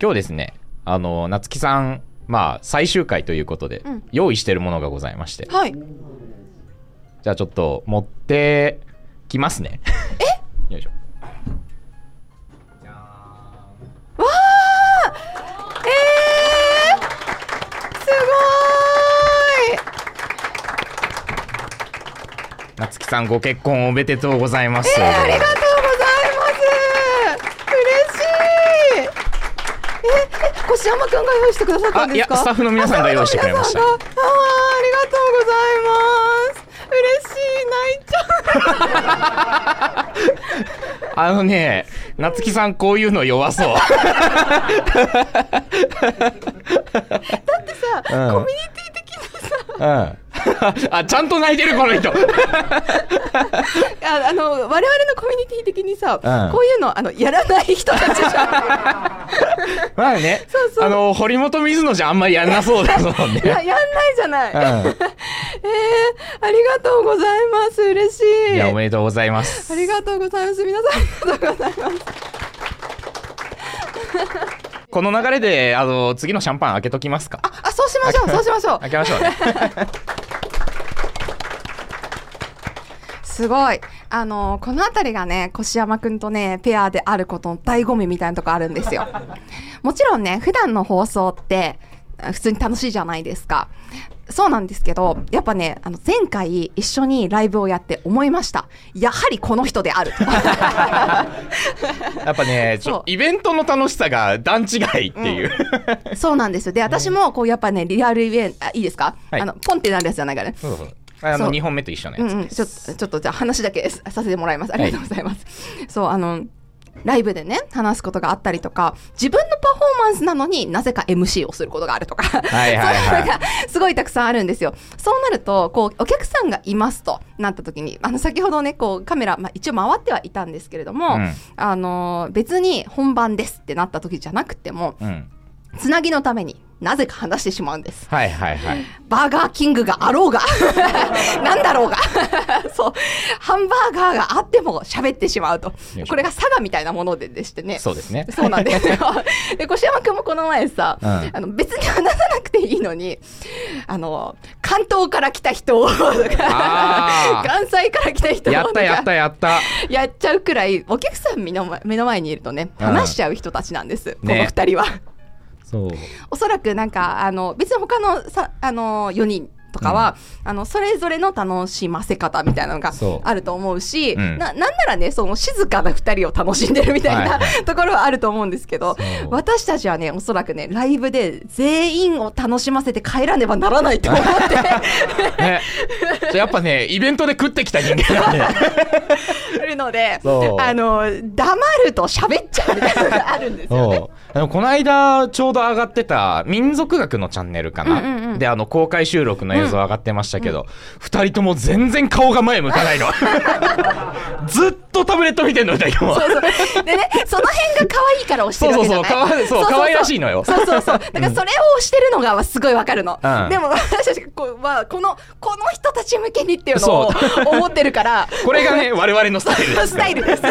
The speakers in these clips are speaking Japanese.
今日ですね、あの、夏木さん、まあ、最終回ということで、うん用意してるものがございまして、はい。じゃあちょっと持ってきますね。え？よいしょ。えー、すご夏木さんご結婚おめでとうございます。ありがとうございます。嬉しい。え、え、越山くんが用意してくださったんですか？スタッフの皆さんが用意してくれましたああーありがとうございます。嬉しい、泣いちゃう。あのね、夏木さんこういうの弱そう。だってさ、うんコミュニティ的にさ、うん。あ、ちゃんと泣いてるこの人。ああの我々のコミュニティ的にさ、うんこういうのあのやらない人たちじゃん。まあね、そうそうあの、堀本水野じゃあんまりやんなそうですもんね。いや、やんないじゃない。うんえー、ありがとうございます。嬉しい。いや、おめでとうございます。ありがとうございます。皆さん、ありがとうございます。この流れで、あの、次のシャンパン開けときますか。あ、そうしましょう、そうしましょう。開けましょうね。すごい。あの、このあたりがね、越山くんとね、ペアであることの醍醐味みたいなとこあるんですよ。もちろんね、普段の放送って、あ普通に楽しいじゃないですか。そうなんですけど、やっぱね、あの、前回一緒にライブをやって思いました。やはりこの人である。やっぱね、ちそうょイベントの楽しさが段違いっていう。そうなんですよ。で、私も、こう、やっぱね、リアルイベント、あ、いいですか、はいあの、ポンってなるやつじゃないからね。そうそう。あの、そう2本目と一緒のうんうん、やつです。ちょっと、ちょっと、じゃあ話だけさ させてもらいます。ありがとうございます。そう、あの、ライブでね、話すことがあったりとか、自分のパフォーマンスなのになぜか MC をすることがあるとか、はいはいはい そういうのがすごいたくさんあるんですよ。そうなると、こう、お客さんがいますとなった時に、あの、先ほどね、こう、カメラ、まあ、一応回ってはいたんですけれども、うんあの、別に本番ですってなった時じゃなくても、うん。つなぎのためになぜか話してしまうんです。はいはいはい。バーガーキングがあろうが、なんだろうが、そう、ハンバーガーがあっても喋ってしまうとこれが佐賀みたいなものででしてね。そうですね。そうなんですよ。で、越山くんもこの前さ、うんあの別に話さなくていいのに、あの、関東から来た人とか関西から来た人やったやったやった。やっちゃうくらい、お客さん目の前目の前にいるとね、うん話しちゃう人たちなんです。このね二人は。そう。おそらくなんか、あの、別に他のさ、あの、4人とかは、あの、それぞれの楽しませ方みたいなのがあると思うし、うんな、なんならね、その静かな2人を楽しんでるみたいな、はいはいところはあると思うんですけど私たちはね、おそらくね、ライブで全員を楽しませて帰らねばならないと思って、ね。やっぱね、イベントで食ってきた人間なんで。るのであの、黙ると喋っちゃうみたいなのがあるんですよね。この間ちょうど上がってた民族学のチャンネルかな、うんうんうん。であの公開収録の映像上がってましたけど、二人とも全然顔が前向かないの。ずっとタブレット見てんの二人ともそうそう。でね、その辺が可愛いから押してるわけじゃないそうそうそうかわいそう可愛らしいのよそうそうそう。だからそれを押してるのがすごいわかるの。うんでも私たちこう、まあ、この、この人たち向けにっていうのを思ってるから、これがね 我々のスタイルですスタイルです。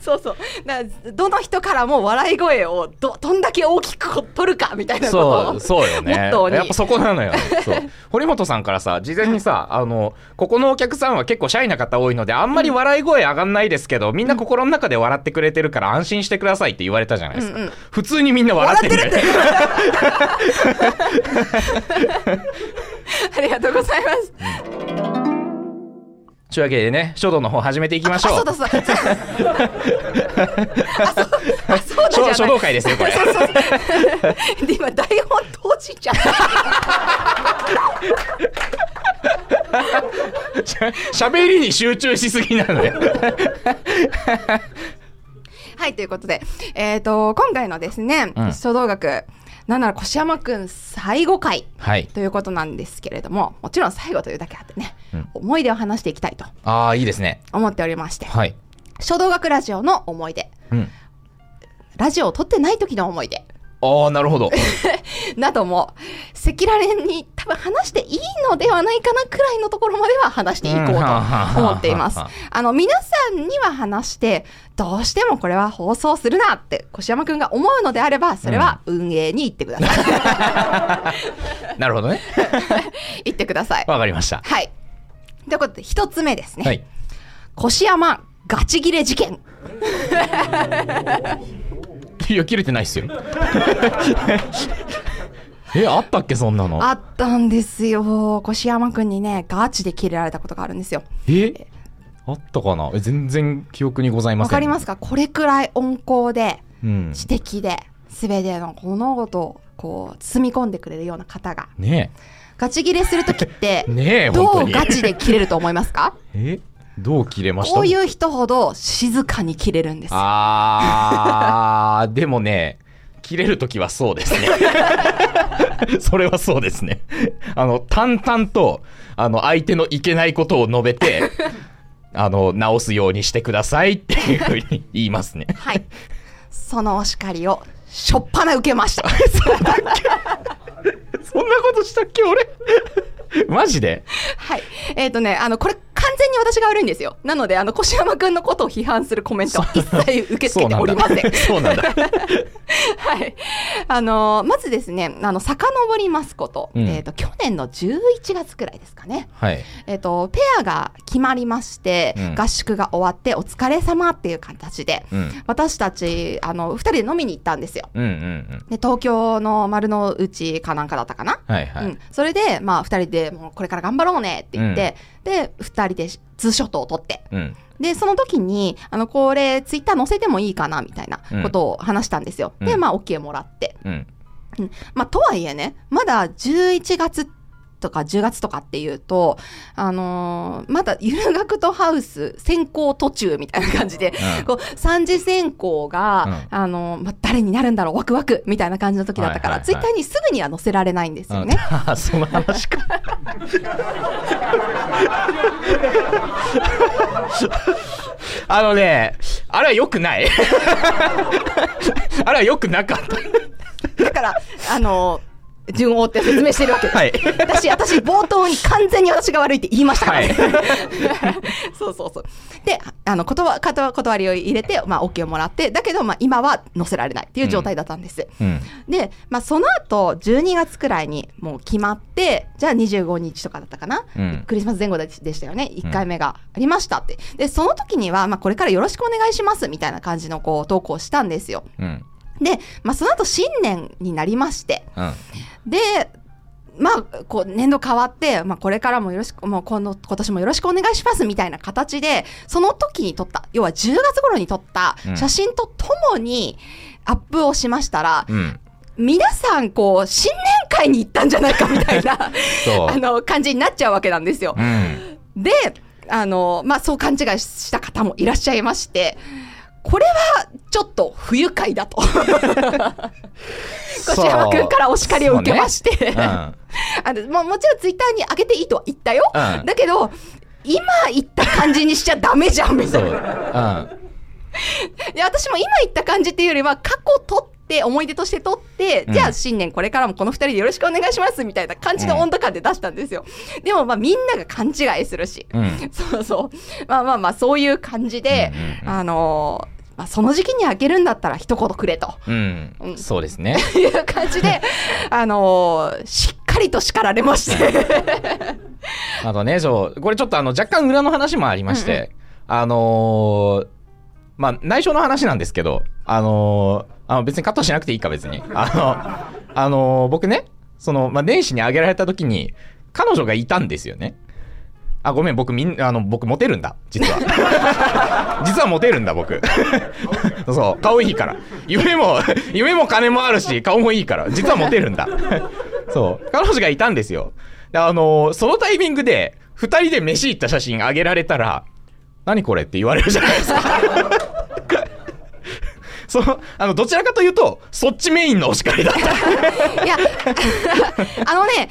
そうそう。だどの人からも笑い声をど、どんだけ大きく取るかみたいなことを。そうそうよねやっぱそこなのよそう堀本さんからさ事前にさ、あのここのお客さんは結構シャイな方多いのであんまり笑い声上がんないですけど、みんな心の中で笑ってくれてるから安心してくださいって言われたじゃないですか、うんうん。普通にみんな笑ってる。笑 ありがとうございます。というわけでね書道の方始めていきましょう。あ、そうだそうだ。あ、そうあそうだ。書書道会ですよこれ。そうそうそう。で今台本閉じちゃった。しゃ喋りに集中しすぎなのよ。はいということで、えっ、と今回のですね、うん。書道学なんなら越山くん最後回はい。ということなんですけれども、もちろん最後というだけあってね、うん。思い出を話していきたいとああいいですね。思っておりまして、はい。書道学ラジオの思い出、うん。ラジオを撮ってない時の思い出。ああなるほど なども、赤裸々に多分話していいのではないかなくらいのところまでは話していこうと思っています。あの、皆さんには話して、どうしてもこれは放送するなって、越山くんが思うのであれば、それは運営に言ってください。なるほどね。言ってください。わかりました。はい。ということで、一つ目ですね。はい。越山ガチ切れ事件。いや、切れてないっすよ。え、あったっけ、そんなの？あったんですよ。越山くんにね、ガチで切れられたことがあるんですよ。え？あったかな？え全然記憶にございません。わかりますか？これくらい温厚で、うん。知的で、すべての物事をこう、包み込んでくれるような方が、ねガチ切れするときってえ。ねえ、どう。ガチで切れると思いますか？え？どう切れました？こういう人ほど静かに切れるんですよ。あー、でもね、切れるときはそうですね。それはそうですね。あの、淡々と、あの、相手のいけないことを述べて、あの、直すようにしてくださいっていうふうに言いますね。はい。そのお叱りを、しょっぱな受けました。そんなことしたっけ、俺？マジで？はい。えっ、とね、あの、これ完全に私が悪いんですよ。なので、あの、越山くんのことを批判するコメントは一切受け付けておりません。そうなんだ。はい。あのーまずですね、あの、遡りますこと、うんえっ、と、去年の11月くらいですかね。はい。えっ、と、ペアが決まりまして、うん合宿が終わって、お疲れ様っていう形で、うん。私たち、あの、二人で飲みに行ったんですよ。うんうんうん。で、東京の丸の内かなんかだったかな。はいはい。うん、それで、まあ、二人でもうこれから頑張ろうねって言って、で、二人でツーショットを撮って、うん。で、その時に、あの、これ、ツイッター載せてもいいかなみたいなことを話したんですよ。うんで、まあ、OK もらって。うん。うんまあ、とはいえね、まだ11月とか10月とかっていうと、あのーまだゆる学とハウス選考途中みたいな感じで、うんこう、三次選考が、あのーまあ、誰になるんだろう、ワクワクみたいな感じの時だったから、はいはいはいツイッターにすぐには載せられないんですよね。あーその話か。あのね、あれは良くない。あれは良くなかった。だから、あのー順を追って説明してるわけです。はい。私、私、冒頭に完全に私が悪いって言いましたからね。は そうそうそう。で、あの、断、断断りを入れて、まあ、OK をもらって、だけど、まあ、今は載せられないっていう状態だったんです。うん。で、まあ、その後、12月くらいにもう決まって、じゃあ25日とかだったかな、うんクリスマス前後ででしたよね。1回目がありましたって。で、その時には、まあ、これからよろしくお願いしますみたいな感じの、こう、投稿をしたんですよ。うん。で、まあ、その後、新年になりまして、うん。で、まあ、こう、年度変わって、まあ、これからもよろしく、もう、今度、今年もよろしくお願いします、みたいな形で、その時に撮った、要は10月頃に撮ったうん写真とともにアップをしましたら、うん。皆さん、こう、新年会に行ったんじゃないか、みたいな、あの、感じになっちゃうわけなんですよう。ん。で、あの、まあ、そう勘違いした方もいらっしゃいまして、これは、ちょっと不愉快だと。越山くんからお叱りを受けまして、そうねあのももちろんツイッターに上げていいとは言ったよ。うんだけど、今言った感じにしちゃダメじゃん、み。たいうな。うん。いや、私も今言った感じっていうよりは、過去取って、思い出として取って、うんじゃあ新年これからもこの二人でよろしくお願いします、みたいな感じの温度感で出したんですよ。でも、まあみんなが勘違いするし。うん。そうそう。まあまあまあ、そういう感じで、あのーまあ、その時期に開けるんだったら一言くれとうんう。んそうですね。いう感じで、あのーしっかりと叱られまして。あとね、そう、これちょっとあの、若干裏の話もありまして、あのーまあ、内緒の話なんですけど、あのーあの別にカットしなくていいか、別に。あの、あのー僕ね、その、まあ、年始にあげられた時に、彼女がいたんですよね。あ、ごめん、僕みん、あの、僕モテるんだ、実は。実はモテるんだ、僕。そう、顔いいから。夢も、夢も金もあるし、顔もいいから。実はモテるんだ。そう、彼女がいたんですよ。であのそのタイミングで、二人で飯行った写真あげられたら、何これって言われるじゃないですか。その、あの、どちらかというと、そっちメインのお叱りだった。いや、あのね、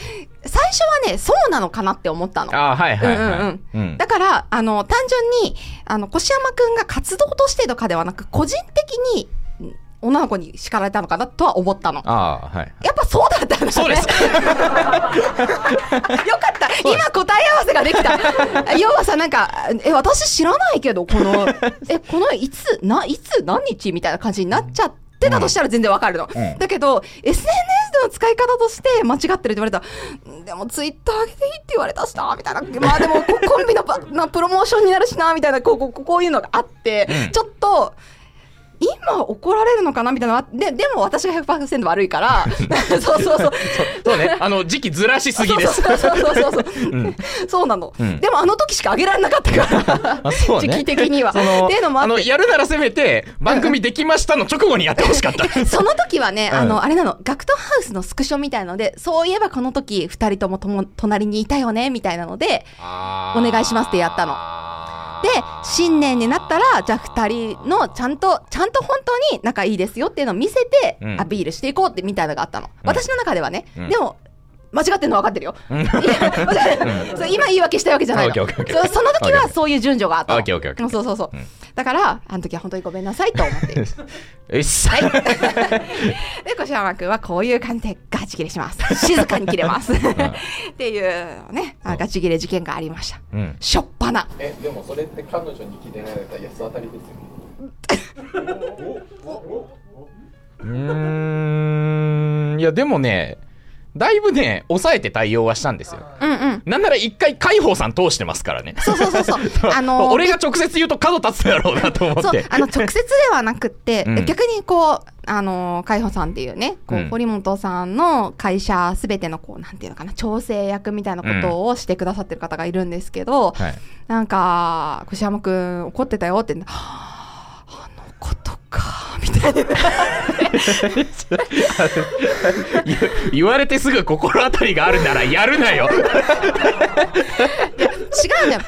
最初はね、そうなのかなって思ったの。ああ、はいはいはい。うんうんうんだから、あの、単純に、あの、越山くんが活動としてとかではなく、個人的に、女の子に叱られたのかなとは思ったの。ああ、はい。やっぱそうだったんだね。そうです。よかった。今答え合わせができた。要はさ、なんか、え、私知らないけど、この、え、このいつ、な、いつ何日みたいな感じになっちゃってたとしたら全然わかるの。うんだけど、SNS での使い方として間違ってるって言われたでもツイッター上げていいって言われたしな、みたいな。まあでも、こコンビのばなプロモーションになるしな、みたいな、こう、こうこういうのがあって、うんちょっと、今怒られるのかな？みたいなで、でも私が100%悪いから、そうそうそう。そうね。あの、時期ずらしすぎです。そうそうそうそうそう。うんそうなの、うんでもあの時しかあげられなかったから。ね時期的には。っていうのもああの。やるならせめて、番組できましたの直後にやってほしかった。その時はね、うんあの、あれなの、ガクトハウスのスクショみたいので、そういえばこの時、二人ともとも隣にいたよね、みたいなので、おお願いしますってやったので、新年になったら、じゃあ二人のちゃんと、ちゃんと本当に仲いいですよっていうのを見せてうん、アピールしていこうってみたいなのがあったの。うん私の中ではね。うんでも、間違ってるの分かってるよ。今言い訳したいわけじゃないの。そその時はそういう順序があったそうそうそう。うんだから、あの時は本当にごめんなさいと思っている。うっさ。で、小山君はこういう感じでガチ切れします。静かに切れます。っていうね、あガチ切れ事件がありました。うん。しょっぱな。えでもそれって彼女にキレられた安当たりですよねうーん。いや、でもね、だいぶね、抑えて対応はしたんですよ。うんうん。なんなら一回、海宝さん通してますからね。そうそうそうそう。あのー俺が直接言うと角立つだろうなと思って。そうあの直接ではなくって、うん逆にこうあの海保さんっていうねこう、うん堀本さんの会社すべてのこうなんていうのかな調整役みたいなことをしてくださってる方がいるんですけど、はい。なんか「越山くん怒ってたよ」って、はああのことか」みたいな言 言われてすぐ心当たりがあるならやるなよ。違うんだよ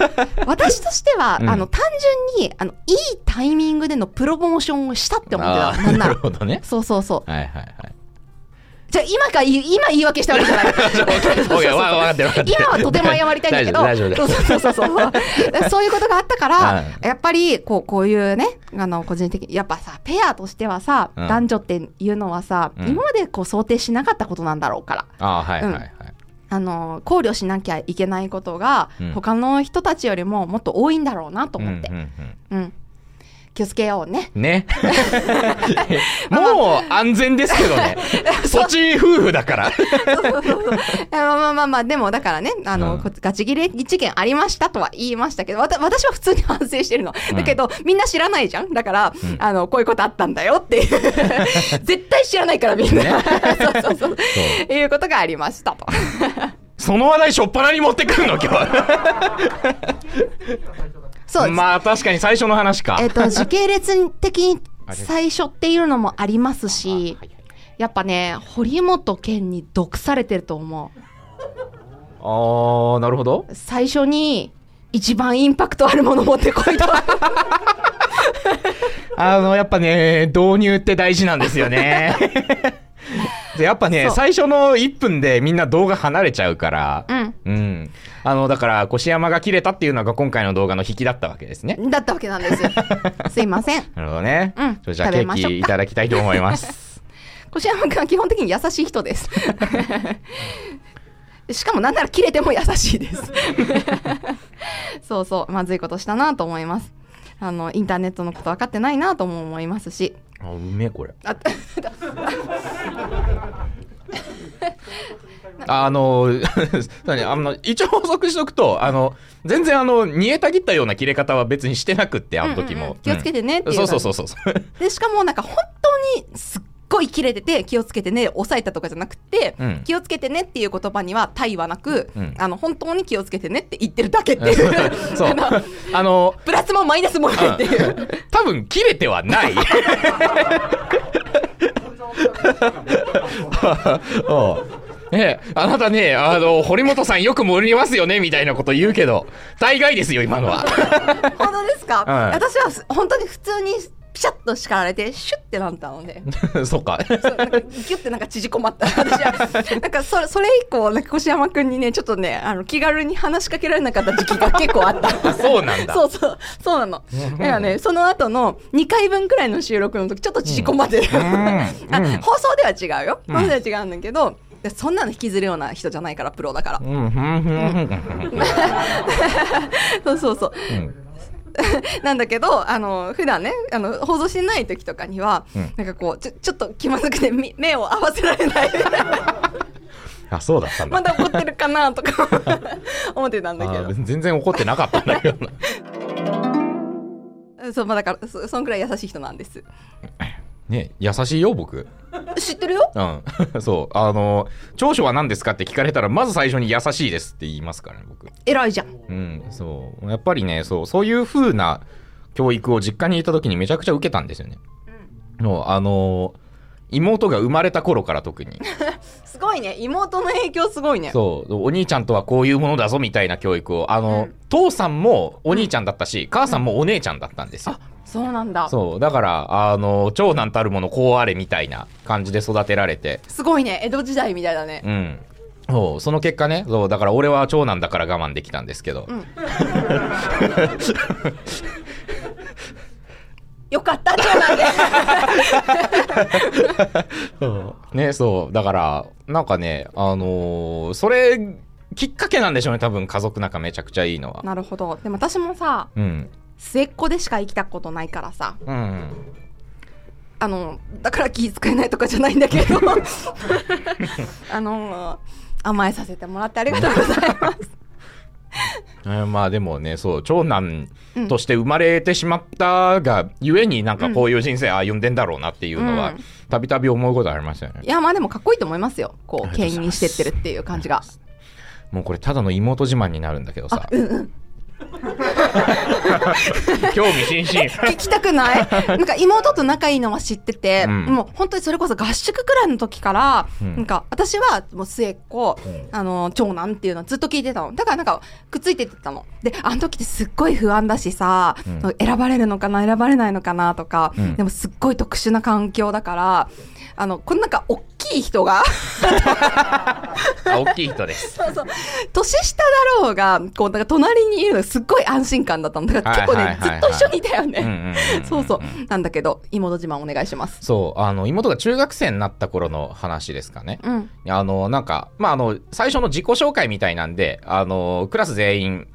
私としては、うんあの単純にあのいいタイミングでのプロモーションをしたって思ってたなんならなるほどね。そうそうそうはいはいはい。じゃあ今かい今言い訳したわけじゃない。今はとても謝りたいんだけど、そうそうそうそう。そういうことがあったから、はい。やっぱり、こう、こういうね、あの、個人的に、やっぱさ、ペアとしてはさ、うん。男女っていうのはさ、うん。今までこう想定しなかったことなんだろうから。あーはいはいはい。あの、考慮しなきゃいけないことが、うん。他の人たちよりももっと多いんだろうなと思って。うん。気をつけようね。うんね。もう安全ですけどね。そっち夫婦だから。まあまあまあまあ、でもだからね、あの、うんこガチ切れ事件ありましたとは言いましたけど、わた私は普通に反省してるの。だけど、みんな知らないじゃんだから、うんあの、こういうことあったんだよっていう。絶対知らないからみんな。ねそうそうそう。いうことがありましたと。その話題しょっぱなに持ってくるの今日。そう。まあ確かに最初の話か。えっと、時系列的に最初っていうのもありますし、やっぱね、堀本健に毒されてると思う。あー、なるほど。最初に一番インパクトあるもの持ってこいと。あの、やっぱね、導入って大事なんですよね。でやっぱね最初の1分でみんな動画離れちゃうからうん。うんあのだから越山が切れたっていうのが今回の動画の引きだったわけですねだったわけなんですよ。すいません。なるほどね、うんじゃあケーキいただきたいと思います越山君は基本的に優しい人です。しかもなんなら切れても優しいです。そうそう、まずいことしたなと思います。あの、インターネットのこと分かってないなとも思いますし。あうめえこれあ あの 何あの一応補足しとくとあの全然あの煮えたぎったような切れ方は別にしてなくってあの時も、うんうん。うん気をつけてねっていうそうそうそうそう で、しかもなんか本当にすっごい切れてて気をつけてね、抑えたとかじゃなくて、うん。気をつけてねっていう言葉には対はなく、うん。あの、本当に気をつけてねって言ってるだけっていう。そう。あのプラスもマイナスもないっていう。多分切れてはない。うんね えあなたね、あの、堀本さんよく盛りますよね、みたいなこと言うけど、大概ですよ、今のは。本当ですか、はい私は本当に普通にピシャッと叱られてシュッてなったので。そっか。そうなんかギュッてなんか縮こまった。私はなんかそれそれ以降なんか越山君にねちょっとねあの気軽に話しかけられなかった時期が結構あった。あそうなんだ。そうそうそうなの。だからねその後の2回分くらいの収録の時ちょっと縮こまって。る、うん。あうん。放送では違うよ。うん。放送では違うんだけど、でそんなの引きずるような人じゃないからプロだから。そうそうそう。うん なんだけどあの普段ねあの放送してない時とかには、うん。なんかこうちょちょっと気まずくてみ目を合わせられない。あそうだったんだ。まだ怒ってるかなとか 思ってたんだけあど全然怒ってなかったんだけどな。そうまあだからそそんくらい優しい人なんです。ね優しいよ僕知ってるよ。うん。そう。あの長所は何ですかって聞かれたらまず最初に優しいですって言いますからね僕。偉いじゃん。うんそう。やっぱりねそう。そういう風な教育を実家にいた時にめちゃくちゃ受けたんですよね、もう。あの妹が生まれた頃から特に すごいね。妹の影響すごいね。そう。お兄ちゃんとはこういうものだぞみたいな教育を。あの、うん。父さんもお兄ちゃんだったし、母さんもお姉ちゃんだったんですよ、そうなんだ。そう。だからあの長男たるものこうあれみたいな感じで育てられて。すごいね。江戸時代みたいだね。うん。そう。その結果ねそう。だから俺は長男だから我慢できたんですけど、うん よかった長男でそう。ねそう。だからなんかねあのーそれきっかけなんでしょうね多分家族仲めちゃくちゃいいのは。なるほど。でも私もさうん。末っ子でしか生きたことないからさ。うん。あのだから気遣えないとかじゃないんだけど。あの甘えさせてもらってありがとうございます。えーまあでもねそう長男として生まれてしまったがゆえになんかこういう人生歩んでんだろうなっていうのはうん。たびたび思うことありましたよね。いやまあでもかっこいいと思いますよ。こう牽引してってるっていう感じが。もうこれただの妹自慢になるんだけどさ。うんうん 興味津々。聞きたくない？なんか妹と仲いいのは知ってて、うん。もう本当にそれこそ合宿くらいの時から、うん。なんか私はもう末っ子、うん。あの長男っていうのをずっと聞いてたの。だからなんかくっついてってたの。であの時ってすっごい不安だしさ、うん。選ばれるのかな選ばれないのかなとか、うん。でもすっごい特殊な環境だからあのこのなんか大きい人があ 大きい人です。そうそう。年下だろうがこうなんか隣にいるのがすっごい安心感だったの。だから結構ね、ずっと一緒にいたよね、うんうんうんうん。そうそう。なんだけど妹自慢お願いします。そう。あの妹が中学生になった頃の話ですかね。うん。あのなんかまああの最初の自己紹介みたいなんであのクラス全員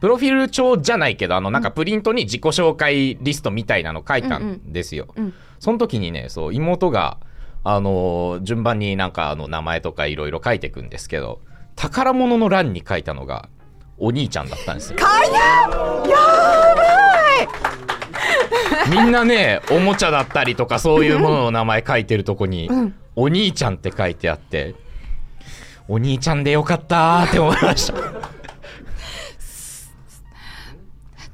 プロフィール帳じゃないけどあのなんかプリントに自己紹介リストみたいなの書いたん。ですよ、うん。その時にねそう妹があの順番になんかあの名前とかいろいろ書いていくんですけど宝物の欄に書いたのがお兄ちゃんだったんですよ。みんなねおもちゃだったりとかそういうものの名前書いてるとこに、うん。お兄ちゃんって書いてあってお兄ちゃんでよかったーって思いました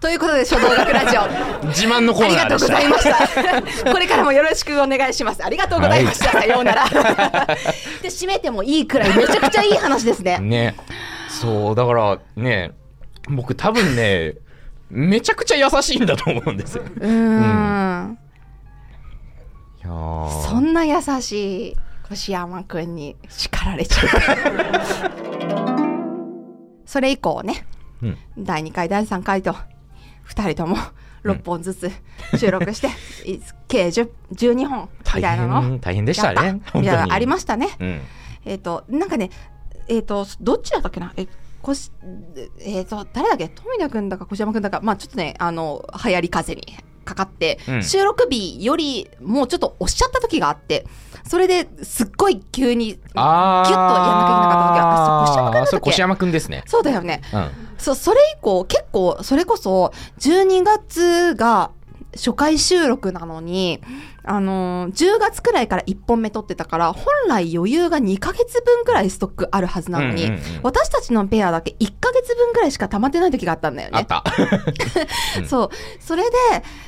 ということで書道学ラジオ自慢のコありがとうごーナーでしたざいました。これからもよろしくお願いします。ありがとうございました。さようなら。で、締めてもいいくらいめちゃくちゃいい話ですね。ねそうだからね僕多分ねめちゃくちゃ優しいんだと思うんですようーん。そんな優しい越山くんに叱られちゃう。それ以降ね、うん第2回、第3回と、2人とも6本ずつ収録して、い計10 12本み大たいなの。変大変でしたね。みたいなのありましたね。うん。えっ、と、なんかね、えっ、と、どっちだったっけな？え、こし、えっ、と、誰だっけ？富田くんだか小山くんだか、まあちょっとね、あの、流行り風にかかって、うん。収録日よりもうちょっと押しちゃった時があって、それですっごい急に、ギュッとやんなきゃいけなかった時は、あそれああそれ越越山くんだっけ山くんですね。そうだよね。うんそう、それ以降、結構、それこそ、12月が初回収録なのに、あのー10月くらいから1本目撮ってたから、本来余裕が2ヶ月分くらいストックあるはずなのに、うんうんうん私たちのペアだけ1ヶ月分くらいしか溜まってない時があったんだよね。あった うんそう。それで、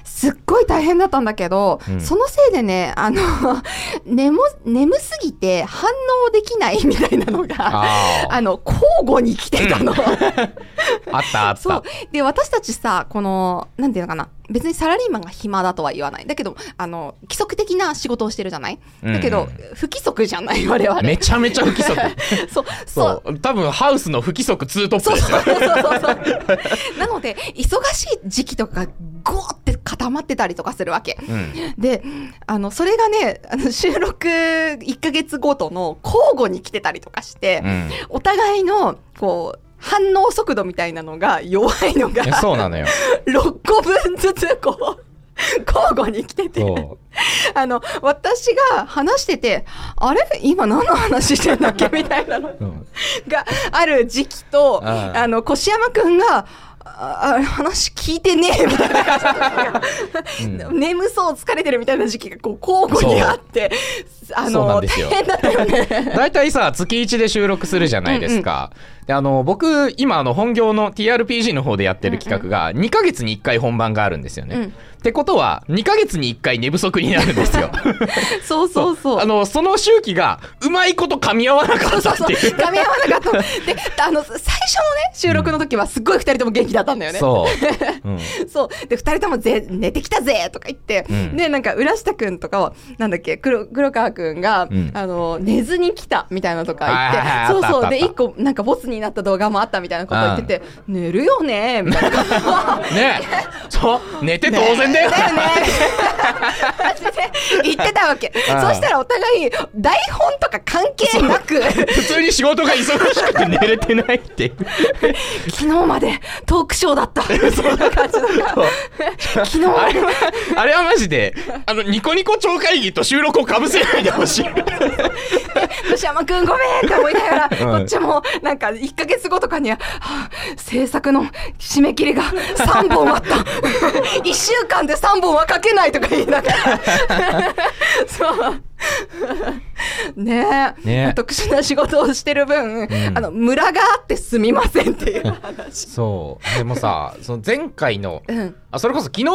すっごい大変だったんだけど、うんそのせいでね、あの、眠、眠すぎて反応できないみたいなのが、あ の、交互に来てたの。あったあっそうた。。で、私たちさ、この、なんていうのかな。別にサラリーマンが暇だとは言わない。だけど、あの、規則的な仕事をしてるじゃない？だけど、うん不規則じゃない我々。めちゃめちゃ不規則。そう、そそう。う。多分ハウスの不規則2トップそうですよ。そうそうそうそう。なので、忙しい時期とか、ゴーって固まってたりとかするわけ。うん。で、あの、それがね、あ の収録1ヶ月ごとの交互に来てたりとかして、うん。お互いの、こう、反応速度みたいなのが弱いのがえそうなのよ。6個分ずつこう、交互に来てて、そあの、私が話してて、あれ？今何の話してんだっけ？みたいなの。う。うん。がある時期と、あの、越山くんが、ああ話聞いてねえみたいな感じで、眠そう疲れてるみたいな時期がこう交互にあってあの大変だったよね。大体さ月1で収録するじゃないですか、であの僕今あの本業の TRPG の方でやってる企画が2ヶ月に1回本番があるんですよね、うんってことは2ヶ月に1回寝不足になるんですよ そうそうそう。あのその周期がうまいこと噛み合わなか。ったっていう噛み合わなかったの。で、あの、最初のね、収録の時はすっごい二人とも元気だったんだよね。そう、うん、そう。で、二人ともぜ寝てきたぜとか言って、うんで、なんか、浦下くんとかは、なんだっけ、黒黒川くんが、うんあの、寝ずに来たみたいなのとか言って、そうそう。で、一個、なんか、ボツになった動画もあったみたいなこと言ってて、寝るよねみたいな。ねそう寝て当然だよ、だよね。言ってたわけ。そしたらお互い、台本とか関係なく、普通に仕事が忙しくて寝れてないって昨日までトークショーだった。そんな感じだから。昨日あれはあれはマジであのニコニコ超会議と収録をかぶせないでほしい吉山くんごめんって思いながら、うんこっちもなんか1ヶ月後とかには、はあ制作の締め切りが3本あった。1週間で3本は書けないとか言いながら。そう。ねえね特殊な仕事をしてる分、あの、ムラがあってすみませんっていう話。そうでもさその前回のうん。あそれこそ昨日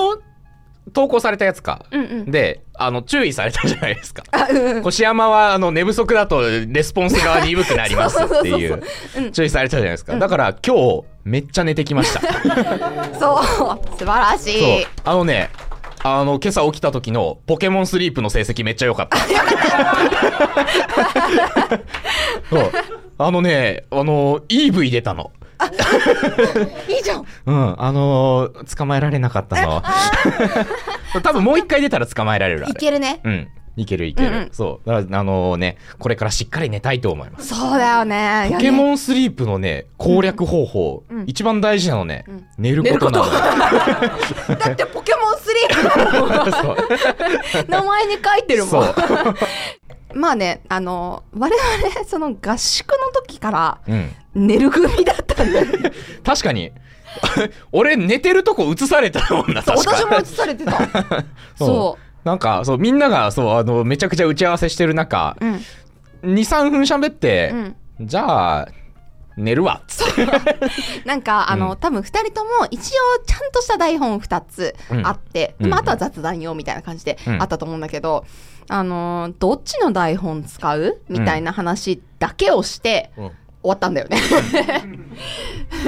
投稿されたやつか、うんうん。であの注意されたじゃないですか。あ、うんうん。越山はあの寝不足だとレスポンス側に鈍くなりますってい そう注意されたじゃないですか、だから今日めっちゃ寝てきました。そう。素晴らしそう。い。あのねあの今朝起きた時のポケモンスリープの成績めっちゃ良かった。そう。あのねあの EV 出たのいいじゃん。うんあのー捕まえられなかったの 多分もう一回出たら捕まえられるいけるね。うん。いけるいける。うんうんそう。だから、あのね、これからしっかり寝たいと思います。そうだよね。ポケモン。ンスリープのね、攻略方法、うん一番大事なのね、ん寝ることなの。だってポケモンスリープ。名前に書いてるも。ん まあね、あの、我々、その合宿の時からうん。寝る組だったんだよね。確かに、俺寝てるとこ映されたもんな、確か私も映されてた。そなんか、そう、みんなが、そう、あの、めちゃくちゃ打ち合わせしてる中、う。うん。2、3分喋って、うんじゃあ、寝るわ、つって。なんか、あの、うん多分二人とも一応ちゃんとした台本二つあって、うんまあ、あとは雑談用みたいな感じでうんあったと思うんだけど、あのーどっちの台本使う？みたいな話だけをして、うん終わったんだよね。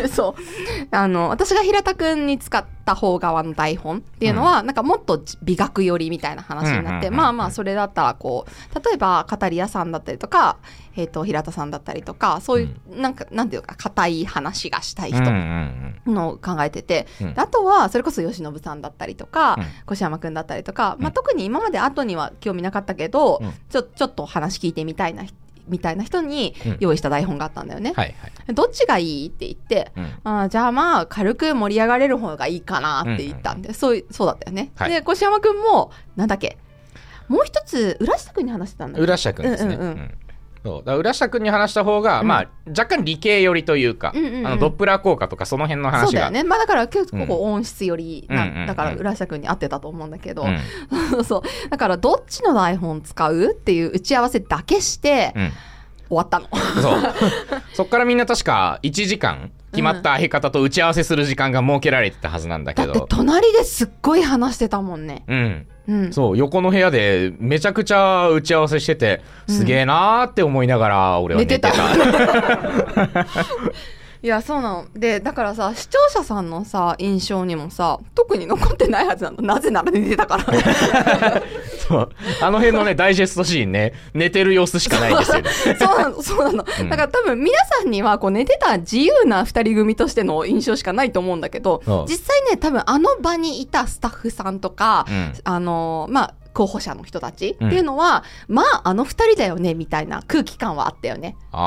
そう。あの、私が平田くんに使った方側の台本っていうのは、なんかもっと美学寄りみたいな話になって、うんうんうんうんまあまあ、それだったらこう、例えば、語り屋さんだったりとか、えっ、と、平田さんだったりとか、そういう、なんか、なんていうか、硬い話がしたい人うんうんうんのを考えてて、うん。であとはそれこそ吉信さんだったりとか、うん。越山くんだったりとか、まあ、うん。特に今まで後には興味なかったけど、うん。ちょちょっと話聞いてみたいな人みたいな人にうん用意した台本があったんだよね。はいはい。どっちがいいって言って、うんあーじゃあまあ軽く盛り上がれる方がいいかなって言ったんで、そういそうだったよね。はいで越山くんもなんだっけもう一つ浦下くんに話してたんだっけ浦下くんですね。うんうんうんうんそうだから浦下くんに話した方が、まあ、若干理系寄りというか、うんうんうんあのドップラー効果とかその辺の話がそうだよね。まあだから結構音質よりな、うんうんうんうんだから浦下くんに合ってたと思うんだけど、うん そう。だから、どっちの台本使うっていう打ち合わせだけして、うん終わったの。そうそっからみんな確か1時間決まった相方と打ち合わせする時間が設けられてたはずなんだけだってど。隣ですっごい話してたもんね。うん。うん。そう、横の部屋でめちゃくちゃ打ち合わせしてて、すげえなーって思いながら、俺は寝てた。いや、そうなの。で、だからさ、視聴者さんのさ、印象にもさ、特に残ってないはずなの。なぜなら寝てたから。そう。あの辺のね、ダイジェストシーンね、寝てる様子しかないんですよね。そうなの、そうなの。うんだから多分皆さんには、こう寝てた自由な二人組としての印象しかないと思うんだけど実際ね、多分あの場にいたスタッフさんとか、うんあの、まあ、候補者の人たちうんっていうのは、まあ、あの二人だよね、みたいな空気感はあったよね。あ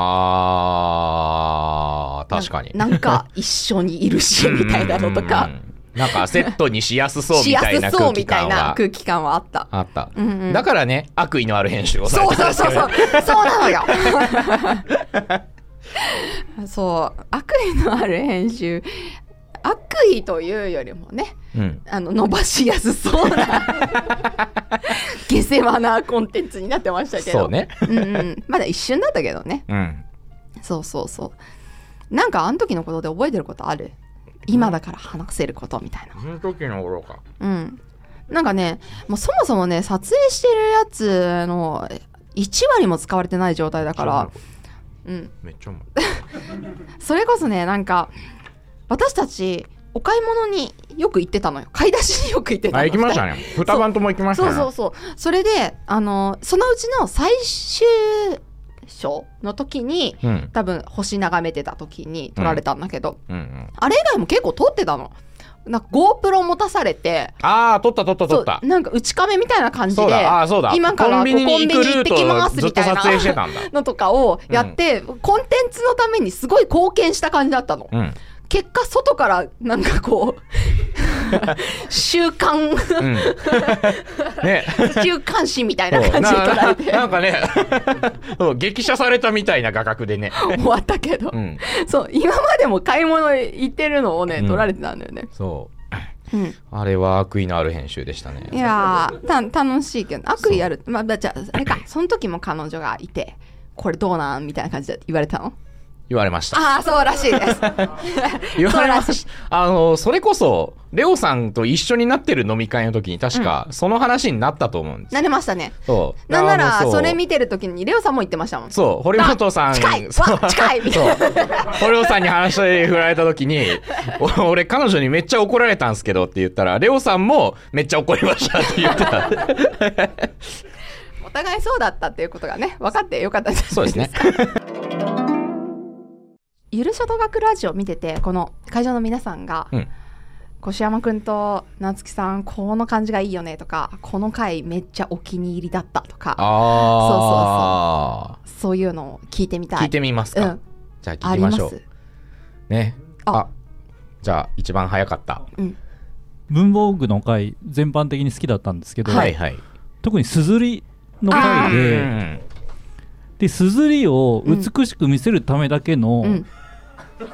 ー、確かに。ななんか一緒にいるし、みたいなのとか。なんかセットにしやすそうみたいなすそう空気みたいな感は空気感はあった。あった。うんうんだからね、悪意のある編集をされそうてたそうそうそう。そうなのよ。そう。悪意のある編集。悪意というよりもね、うん。あの、伸ばしやすそうな、下世話なコンテンツになってましたけど。そう。ね。うんうん。まだ一瞬だったけどね。うん。そうそうそう。なんかあの時のことで覚えてることある？今だから話せることみたいな。その時の頃か。うん。なんかね、もうそもそもね、撮影してるやつの1割も使われてない状態だから、うん。めっちゃ。それこそね、なんか、私たち、お買い物によく行ってたのよ。買い出しによく行ってたのあ、行きましたね。二晩とも行きましたね。そうそうそう。それで、あの、そのうちの最終章の時に、うん。多分星眺めてた時に撮られたんだけど、うんうん。あれ以外も結構撮ってたの。なんか GoPro 持たされて、あー、撮った撮った撮った。なんか内カメみたいな感じで、そうだ、あー、そうだ。今からコンビニに行ってきますみたいな。のとかをやって、コンテンツのためにすごい貢献した感じだったの。うん。結果、外からなんかこう、週刊、うん。ね。週刊誌みたいな感じで撮られてななんかね、そう激写されたみたいな画角でね。終わったけど、うん。そう、今までも買い物行ってるのをね、うん撮られてたんだよね。そう。うん。あれは悪意のある編集でしたね。いやー、た、楽しいけど、悪意ある。まあ、じゃあ、あれか、その時も彼女がいて、これどうなん？みたいな感じで言われたの？言われました。ああ、そうらしいです。言われまあの、それこそ、レオさんと一緒になってる飲み会の時に確か、その話になったと思うんです。なれましたね。そう。なんなら、それ見てる時に、レオさんも言ってましたもん。そう、堀本さん。近いそうわ近いみたいなそう。堀本さんに話して振られた時に、お 俺彼女にめっちゃ怒られたんすけどって言ったら、レオさんもめっちゃ怒りましたって言ってた。お互いそうだったっていうことがね、分かってよかったです。そうですね。ゆる書道学ラジオ見てて、この会場の皆さんが、うん越山くんと夏木さん、この感じがいいよねとか、この回めっちゃお気に入りだったとか、あそういうのを聞いてみたい。聞いてみますか。うん、じゃあ聞きましょう。す。ね。ああじゃあ一番早かった。うん。文房具の回全般的に好きだったんですけど、はいはい。特にすずりの回うでんで、すずりを美しく見せるためだけの、うん。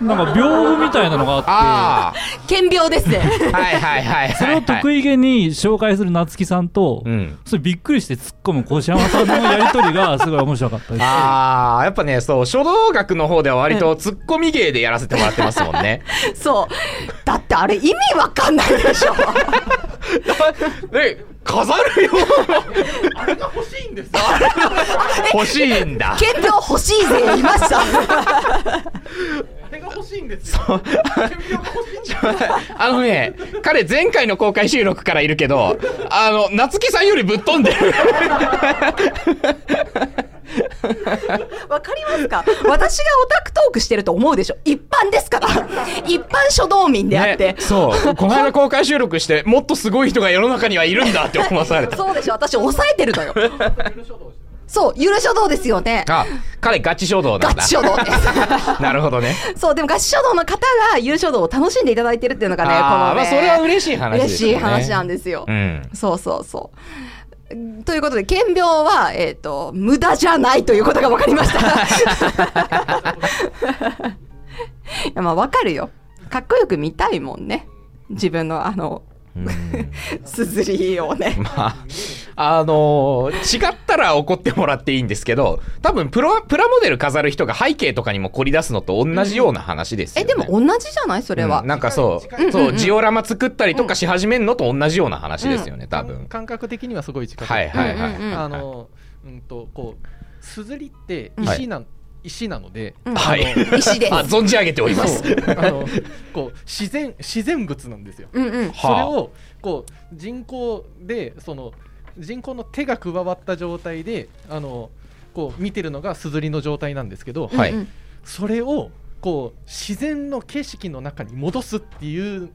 なんか屏風みたいなのがあって、あ顕病ですね。あはいはいはいはい。それを得意げに紹介する夏木さんと、うん。それびっくりして突っ込む越山さんのやりとりがすごい面白かったです。ああ、やっぱね、そう、書道学の方では割とツッコミ芸でやらせてもらってますもんね。そう。だってあれ意味わかんないでしょ。え、飾るよあれが欲しいんです 欲しいんだ。顕病欲しいぜ、いました。あのね、彼前回の公開収録からいるけど、あの、夏木さんよりぶっ飛んでる。わかりますか？私がオタクトークしてると思うでしょ？一般ですから。一般書道民であって。ね、そう。この間公開収録して、もっとすごい人が世の中にはいるんだって思わされた。そうでしょ私抑えてるのよ。そう、ゆる書道ですよね。あ、彼ガチ書道なんだ。ガチ書道です。なるほどね。そう、でもガチ書道の方がゆる書道を楽しんでいただいてるっていうのがね、このね。まあそれは嬉しい話ですよね嬉しい話なんですよ。うん。そうそうそう。ということで、顕病は、えっ、と、無駄じゃないということが分かりました。いや、まあ、わかるよ。かっこよく見たいもんね。自分の、あの、うんすずりをね。まあ、あのー違ったら怒ってもらっていいんですけど、多分プロ、プラモデル飾る人が背景とかにも凝り出すのと同じような話ですよえ、ね。でも同じじゃない？それは。うんなんかそう、そう、ジオラマ作ったりとかし始めるのと同じような話ですよね、多分。感覚的にはすごい近くてはいはいはい。うんうんうんあの、うんと、こう、すずりってうん。石な、石なので、うんはい。石で存じ上げております。あのこう自然自然物なんですよ。うんうん。それをこう人工でその人工の手が加わった状態であのこう見てるのがすずりの状態なんですけど、はいうんうんそれをこう自然の景色の中に戻すっていう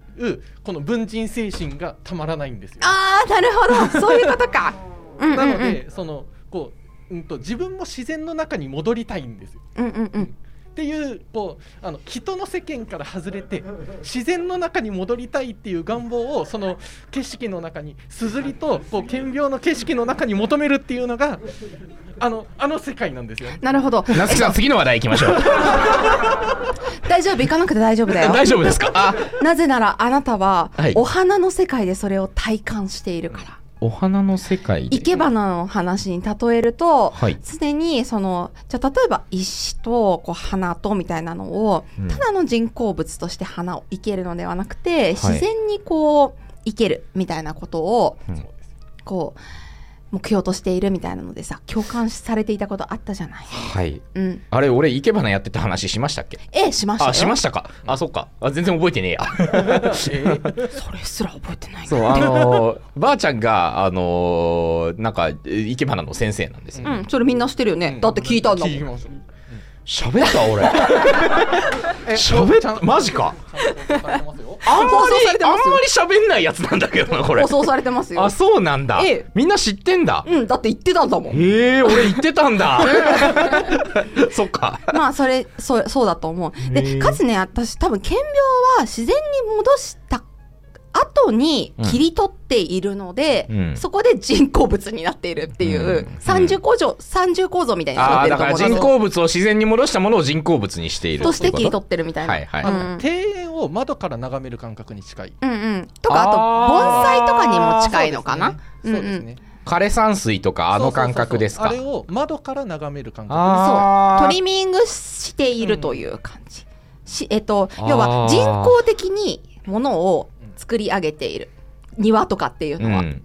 この文人精神がたまらないんですよ。あー、なるほど。そういうことか。うんうんう。なんので、そのこう、うん、と自分も自然の中に戻りたいんですよ。うんうんうん。っていうこうあの人の世間から外れて自然の中に戻りたいっていう願望をその景色の中にすずりとこう顕病の景色の中に求めるっていうのがあのあの世界なんですよ。なるほど。なつきさん、次の話題行きましょう。大丈夫？行かなくて大丈夫だよ。大丈夫ですか？あ、なぜならあなたははいお花の世界でそれを体感しているから。お花の世界で。生け花の話に例えると、はい。常にそのじゃあ例えば石とこう花とみたいなのを、うん。ただの人工物として花を生けるのではなくて、自然にこう生けるみたいなことを、うん。こう目標としているみたいなのでさ共感されていたことあったじゃない？はい。うん。あれ、俺、生け花やってた話しましたっけ？ええしましたよ。あ、しましたか。あ、そっか。あ、全然覚えてねえや。それすら覚えてない。そう、あのー、ばあちゃんが、あのー、なんか、生け花の先生なんですよ。うん、それみんな知ってるよね。だって聞いたんだもん。聞きました喋った？俺。え喋ったマジか。あんま放送されり、てますよあんまり喋んないやつなんだけどな、これ放。送されてますよあ、。そうなんだええ。みんな知ってんだ。うん、だって言ってたんだもん。へえ、俺言ってたんだ。そっか。まあ、それ、そう、そうだと思う。へで、ーかつね、私、多分、顕病は自然に戻した後に切り取っているので、うんそこで人工物になっているっていう、うん三重構造、三重構造みたいになってああ、だからると思うんですよ。人工物を自然に戻したものを人工物にしていると？して切りと取ってるみたいな。はいはい庭園を窓から眺める感覚に近い。うんうん。とか、あと、盆栽とかにも近いのかな？そうですね。枯山水とかあの感覚ですか？そうそうそうあれを窓から眺める感覚あートリミングしているという感じ。しえっと、要は人工的にものを作り上げている。庭とかっていうのは。うん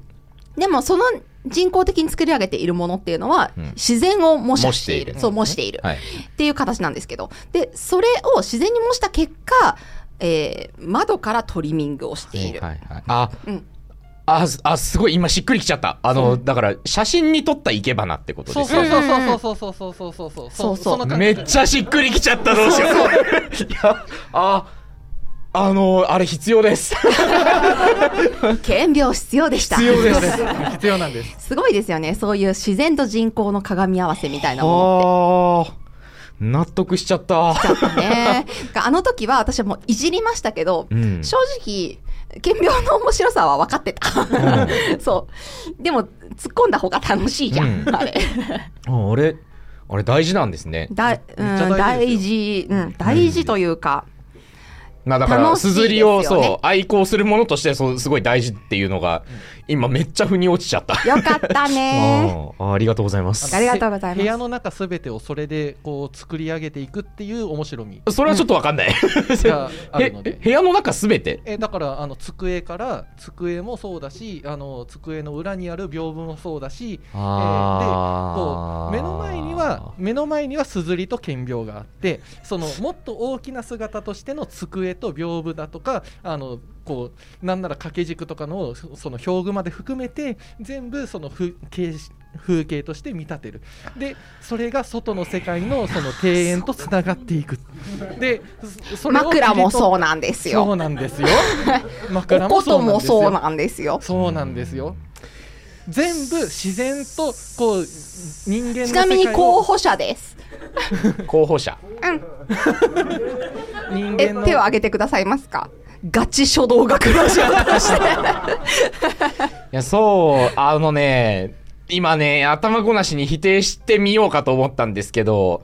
でもその人工的に作り上げているものっていうのは、うん自然を模写している。模しているそう、模している。はいっていう形なんですけど。で、それを自然に模した結果、えー窓からトリミングをしている。はいはいあうんあすあすごい今しっくりきちゃったあのだから写真に撮った生け花ってことですよそうそうそうそうそうそうそうそうそうそうそうめっちゃしっくりきちゃったどうしよういやああのあれ必要です 顕病必要でした。必要です 必要なんですすごいですよね。そういう自然と人工の鏡み合わせみたいなものって。納得しちゃったね。あの時は私はもういじりましたけど、うん正直、顕病の面白さは分かってた。そう。でも、突っ込んだ方が楽しいじゃん、うんあれ。ああれあれ大事なんですねだ、うん、大大事事、うん、大事というか、まあだから、すずりをそう、愛好するものとしてそうすごい大事っていうのが、今めっちゃ腑に落ちちゃった。よかったね。あーありがとうございます。ありがとうございます部屋の中すべてをそれでこう作り上げていくっていう面白みそれはちょっとわかんない。があるので へ部屋の中すべて？えだからあの机から机もそうだしあの机の裏にある屏風もそうだし、えーでこう目の前には目の前にはすずりと顕病があってそのもっと大きな姿としての机と屏風だとかあのこうなんなら掛け軸とかのそその表具まで含めて全部その風景風景として見立てるでそれが外の世界のその庭園とつながっていくでそ枕もそうなんですそうよ。なんですよ。お枕もこともそうよ。なんですよ。そうなんですよ。全部自然とこう人間のちなみに候補者です。候補者。え、人間の手を挙げてくださいますか？ガチ書道学ラジオとして。いや、そう、あのね、今ね、頭ごなしに否定してみようかと思ったんですけど、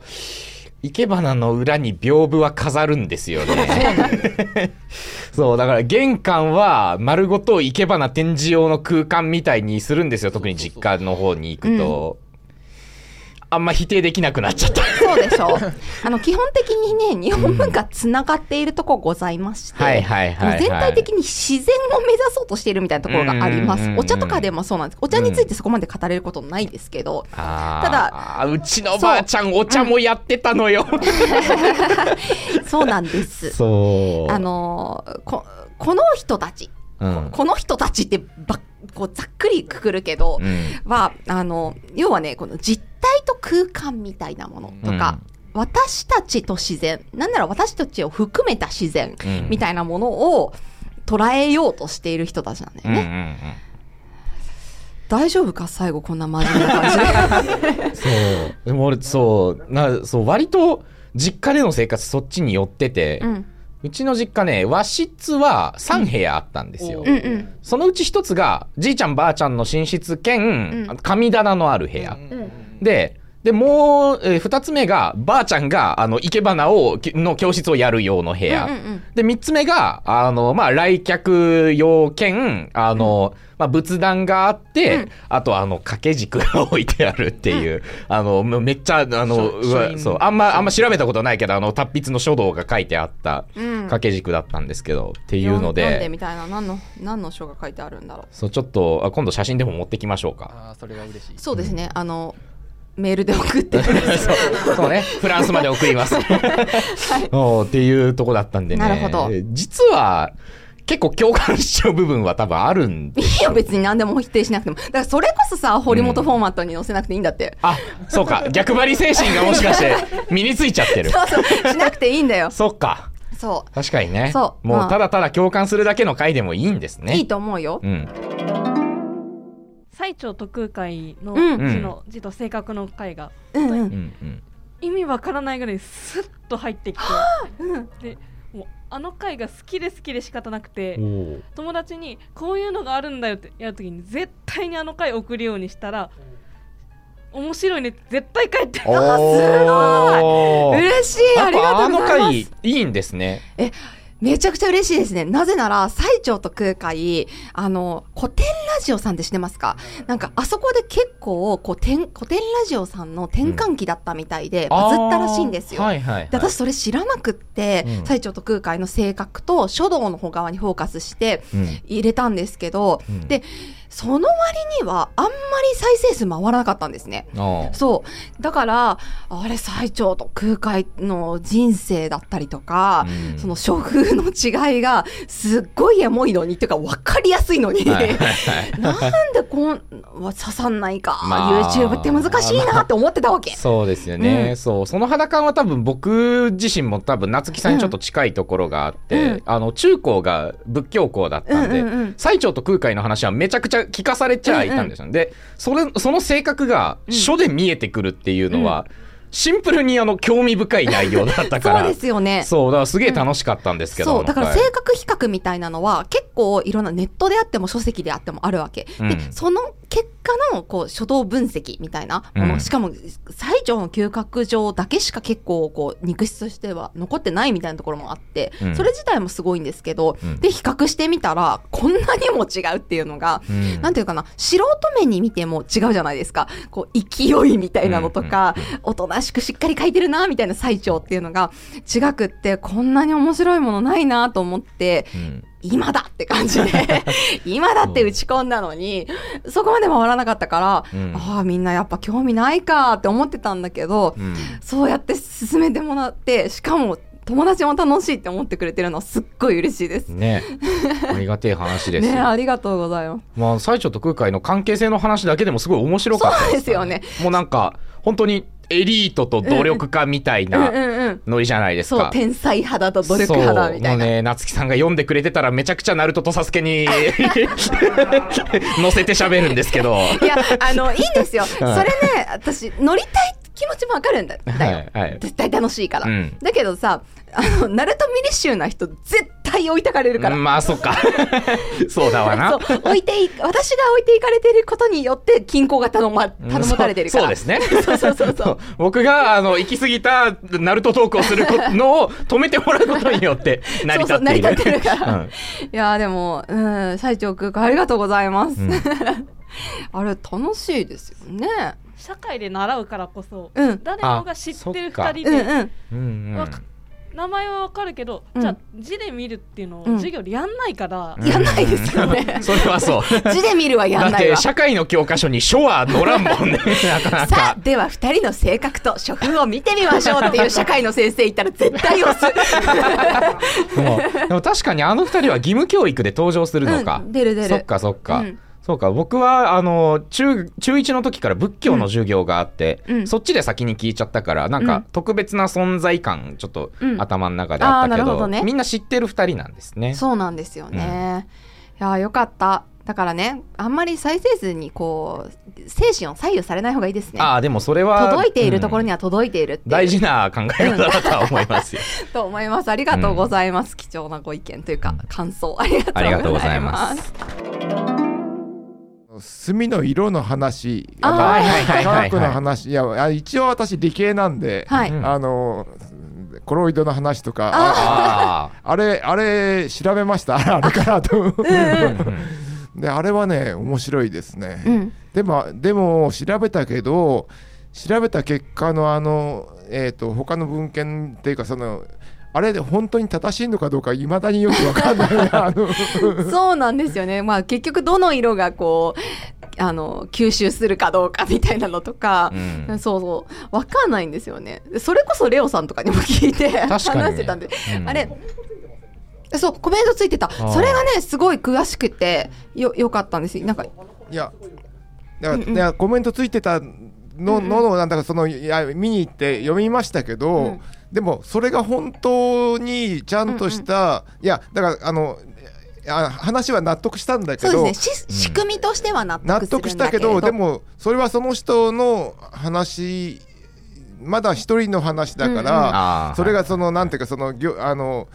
生け花の裏に屏風は飾るんですよね。そう、だから玄関は丸ごと生け花展示用の空間みたいにするんですよ。特に実家の方に行くと。あんま否定できなくなっちゃった。そうでしょう。あの、基本的にね、日本文化つながっているとこございまして、はいはいはいはい全体的に自然を目指そうとしているみたいなところがありますうんうんうんう。んお茶とかでもそうなんです。お茶についてそこまで語れることないですけど、あーただうちのばあちゃんお茶もやってたのよ。そうなんです。そう。あのーこ、この人たち、うん、この人たちってばこうざっくりくくるけど、うんは、あの、要はね、この実体と空間みたいなものとか、私たちと自然、なんなら私たちを含めた自然うんみたいなものを捉えようとしている人たちなんだようんうんね。うん大丈夫か？最後こんな真面目な感じで。そう。でも俺、そう、な、そう、割と、実家での生活そっちに寄ってて、う。うんちの実家ね、和室は3部屋あったんですよ。うんうん。そのうち一つが、じいちゃんばあちゃんの寝室兼、うん神棚のある部屋。うんで、で、もう、えー二つ目が、ばあちゃんが、あの、生け花を、きの教室をやる用の部屋。うんうんうん。で、三つ目が、あの、まあ、来客用兼、あの、まあ、仏壇があって、うん。あと、あの、掛け軸が置いてあるっていう、あの、もうめっちゃ、あの、書うそう、あんま、あんま調べたことないけど、あの、達筆の書道が書いてあったうん。掛け軸だったんですけど、っていうの読んでで、みたいな。何の何の書が書いてあるんだろう。そう、ちょっと、あ今度写真でも持ってきましょうか。ああそれが嬉しい。そうですね、あのメールで送ってくださいそう そうね、フランスまで送ります。そうっていうとこだったんでね。なるほど実は、結構共感しちゃう部分は多分あるんで。いいよ別に何でも否定しなくてもだからそれこそさ堀本フォーマットに載せなくていいんだって、あ、そうか。逆張り精神がもしかして身についちゃってる。そうそうしなくていいんだよそっか。そ確かにね。そうまあもうただただ共感するだけの回でもいいんですう、ね。いいと思うよ、うん。最長特空会のうん。字の字と性格の回がうん。意味わからないぐらいスッと入ってきて。うん。でもうあの回が好きで好きで仕方なくて友達にこういうのがあるんだよってやるときに絶対にあの回送るようにしたら面白いねって絶対帰っておー。嬉しい。ありがとうございます。あの回いいんですね。めちゃくちゃ嬉しいですね。なぜなら、最長と空海、あの、古典ラジオさんって知ってますか？なんか、あそこで結構、こう、天古典ラジオさんの転換期だったみたいで、バズったらしいんですよ。はいはい、はい。で私それ知らなくって、うん最長と空海の性格と書道の方側にフォーカスしてうん入れたんですけど、うんでその割にはあんまり再生数回らなかったんですね。そう。だから、あれ、最長と空海の人生だったりとか、うん。その処遇の違いが、すっごいエモいのに、っていうか、わかりやすいのに、なんでこん、は刺さんないか、まあ。YouTube って難しいなって思ってたわけ。そうですよね、うん。そう。その肌感は多分僕自身も多分夏木さんにちょっと近いところがあって、うん。あの中高が仏教校だったんで、うんうんうん。最長と空海の話はめちゃくちゃ聞かされちゃいたんですよ、でそれその性格が書で見えてくるっていうのは、シンプルにあの興味深い内容だったから。そうですよね。そうだからすげえ楽しかったんですけど、そうだから性格比較みたいなのは結構いろんなネットであっても書籍であってもあるわけ、うん。でその結果のこう書道分析みたいなもの、うん。しかも最長の嗅覚上だけしか結構こう肉質としては残ってないみたいなところもあって、うん。それ自体もすごいんですけど、うん。で比較してみたらこんなにも違うっていうのが、うん。なんていうかな素人目に見ても違うじゃないですか。こう勢いみたいなのとか、おとなしくしっかり書いてるなみたいな最長っていうのが違くってこんなに面白いものないなと思ってうん今だって感じで 今だって打ち込んだのにそこまで回らなかったから、うんああみんなやっぱ興味ないかって思ってたんだけど、うんそうやって進めてもらってしかも友達も楽しいって思ってくれてるのはすっごい嬉しいです。ねありがてえ話ですよ、ねありがとうございます。まあ、最長と空海の関係性の話だけでもすごい面白かったそうですよね。もうなんか、本当にエリートと努力家みたいうんなうんうん。ノリじゃないですか。そう天才派だと努力派だみたいな。ね、夏木さんが読んでくれてたらめちゃくちゃナルトとサスケに 乗せて喋るんですけど。いや、あの、いいんですよ。それね、私、乗りたい気持ちもわかるんだだよ。はいはい絶対楽しいから。うんだけどさ、あの、ナルトミリシューな人、絶対対置いてかれるから。まあそっか そうだわな置いてい私が置いていかれてることによって均衡が頼ま頼まされてるから。そうそうですね そうそうそうそう。僕があの行き過ぎたナルトトークをするこのを止めてもらうことによって成り立っているそうそう成り立ってるからうんいやーでも、うん、最長空間ありがとうございます。うんあれ楽しいですよね。社会で習うからこそ、うん。誰もが知ってる2人で、うんうん。名前はわかるけど、うん。じゃあ字で見るっていうのをうん。授業でやんないから、やんないですよね。それはそう。字で見るはやだっんないわ。て社会の教科書に書は載らんもんね。なかなさあかでは二人の性格と書風を見てみましょうっていう社会の先生言ったら絶対押す。で もでも確かにあの二人は義務教育で登場するのか、うん。出る出る。そっかそっか、うんそうか僕はあの中中1の時から仏教の授業があって、うんそっちで先に聞いちゃったからなんかうん特別な存在感ちょっとうん頭の中であったけど,、あーなるほどねみんな知ってる二人なんですね。そうなんですよね。いやーよかった。だからね、あんまり再生数にこう精神を左右されない方がいいですね。ああでもそれは届いているところに、には届いているう、大事な考え方だとは思いますよ。と思います。ありがとうございます。貴重なご意見というか、感想ありがととうございます。墨の色の話科学の話。いやあ一応私理系なんで、はい。うん。あのコロイドの話とかあああれあれ調べました？あれからと。であれはね面白いですね、うん。でもでも調べたけど調べた結果のあのえっ、と他の文献っていうかそのあれで本当に正しいのかどうかいまだによくわかんない そうなんですよね。まあ結局どの色がこう、あの、吸収するかどうかみたいなのとか、うん。そうそう、わかんないんですよね。それこそレオさんとかにも聞いて話してたんで、うん。あれ、そう、コメントついてた。ー。それがね、すごい詳しくて、よ、よかったんです。よ。なんか、いやだから、うんうん。いやコメントついてたのののなんだかそのいや見に行って読みましたけど、うんでもそれが本当にちゃんとした、いやだからあのいや話は納得したんだけどそうですね。し仕組みとしては納納得するん得したけど。どでもそれはその人の話まだ一人の話だから、あー。それがそのなんていうかそのぎょあの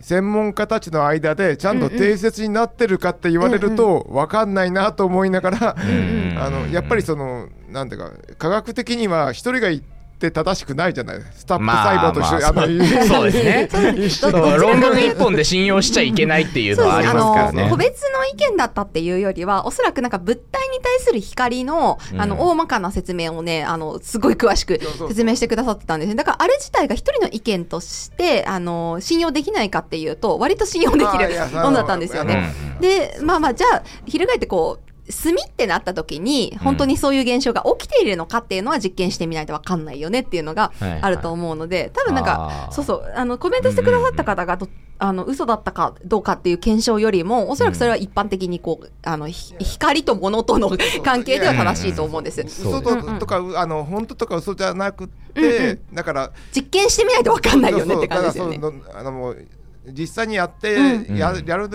専門家たちの間でちゃんと定説になってるかって言われると分かんないなと思いながら、うんあのやっぱりそのなんていうか科学的には一人が言って正しくないじゃない。スタップ細胞と一緒、まあまあのそう。ですね。論文一本で信用しちゃいけないっていうのはありますからね。あの個。別の意見だったっていうよりはおそらくなんか物体に対する光の,、あうん。の大まかな説明をねあのすごい詳しく説明してくださってたんですね。だからあれ自体が一人の意見としてあの信用できないかっていうと割と信用できるものだったんですよね。うん。でまあまあじゃあ翻ってこう炭ってなった時に本当にそういう現象が起きているのかっていうのは実験してみないと分かんないよねっていうのがあると思うので、多分なんかそうそうあのコメントしてくださった方がど、あの嘘だったかどうかっていう検証よりもおそらくそれは一般的にこうあのひ光と物との関係では正しいと思うんです。嘘ととか、あの本当とか嘘じゃなくって、うんうん。だから実験してみないと分かんないよねって感じですよね。あのもう実際にやって、うん。やうんやる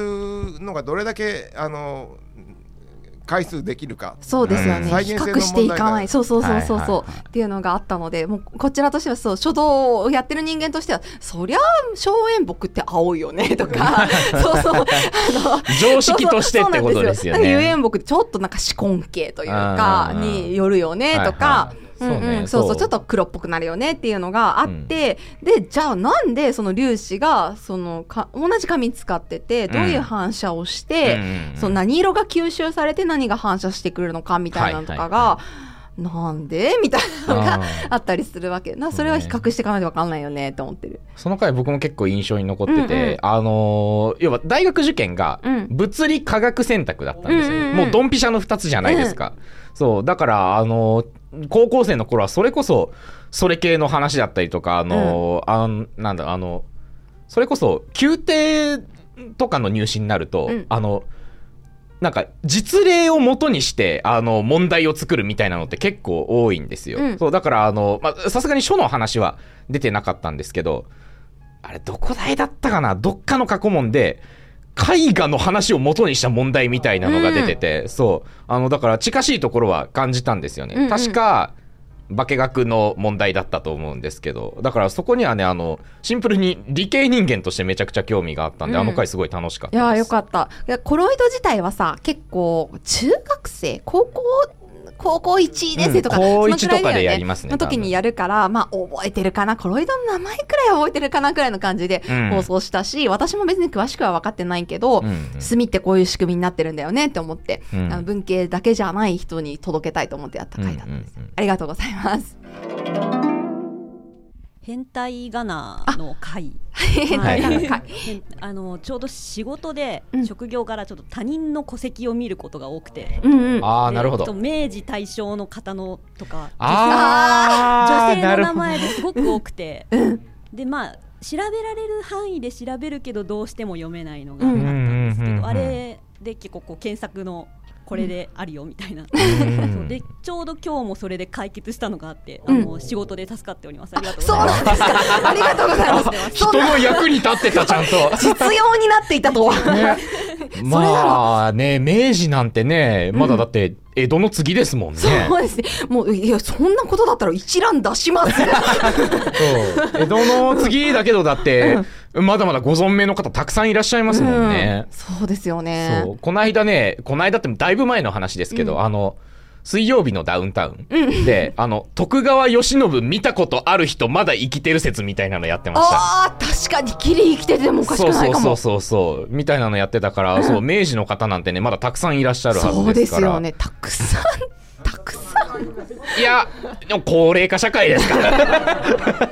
のがどれだけあの回数できるか。そうですよね、うん。比再現性の較していかな問題がい。そうそうそうそうそう、はいはいはい。っていうのがあったのでもうこちらとしてはそう書道をやってる人間としてはそりゃ荘園木って青いよねとか。そうそう。あの常識としてってことですよね。遊園木ってちょっとなんか紫根系というかうんによるよねとか。そうね。そうそう。ちょっと黒っぽくなるよねっていうのがあって、でじゃあなんでその粒子がそのか同じ紙使っててどういう反射をして、うんその何色が吸収されて何が反射してくるのかみたいなのとかが、はなんでみたいなのがあったりするわけ。なそれは比較していかないと分かんないよねって思ってる。その回僕も結構印象に残ってて、うんうんあのー要は大学受験がうん。物理科学選択だったんですよもうドンピシャの2つじゃないですか、そうだからあのー高校生の頃はそれこそそれ系の話だったりとかあのーあんなんだあのそれこそ宮廷とかの入試になると、うん。あのなんか実例を元にしてあの問題を作るみたいなのって結構多いんですよ。うん。そうだからあのまあさすがに書の話は出てなかったんですけどあれどこ大だったかな？どっかの過去問で絵画の話を元にした問題みたいなのが出てて、そう。あのだから近しいところは感じたんですよね。うんうん。確か化学の問題だったと思うんですけど。だからそこにはねあのシンプルに理系人間としてめちゃくちゃ興味があったんで、うん。あの回すごい楽しかったいやよかった。コロイド自体はさ結構中学生高校高校1年生とか、うん高その一とかでやりますねの時にやるからまあ覚えてるかなコロイドの名前くらいは覚えてるかなくらいの感じでうん。放送したし、私も別に詳しくは分かってないけど、うんうん。墨ってこういう仕組みになってるんだよねって思って、うん。あの文系だけじゃない人に届けたいと思ってやった回だったんです、うんうんうん。ありがとうございます変態ガナの会。あのちょうど仕事でうん。職業柄ちょっと他人の戸籍を見ることが多くて、うんうん。でああなるほど。明治大正の方のとかああ女性の名前ですごく多くて。でまあ調べられる範囲で調べるけどどうしても読めないのがあったんですけどあれで結構こう検索のこれであるよみたいな、ん。そう。でちょうど今日もそれで解決したのがあって、あの仕事で助かっております。ありがとうございます。なんですか。ありがとうございます。人の役に立ってたちゃんと。実用になっていたとは。ね、まあね明治なんてねまだだって江戸の次ですもんね、そうですね。もう、いや、そんなことだったら一覧出します。江戸の次だけどだってまだまだご存命の方たくさんいらっしゃいますもんね、うん。そうですよね。そう。この間ねこの間ってだいぶ前の話ですけど、あの水曜日のダウンタウンで、あの徳川慶喜見たことある人まだ生きてる説みたいなのやってました。ああ、確かにギリ生きててもおかしくないかも。そうそうそうそう。みたいなのやってたから、そう明治の方なんてねまだたくさんいらっしゃるはそうずですから。ですよね。たくさん、たくさん。いやでも高齢化社会ですから。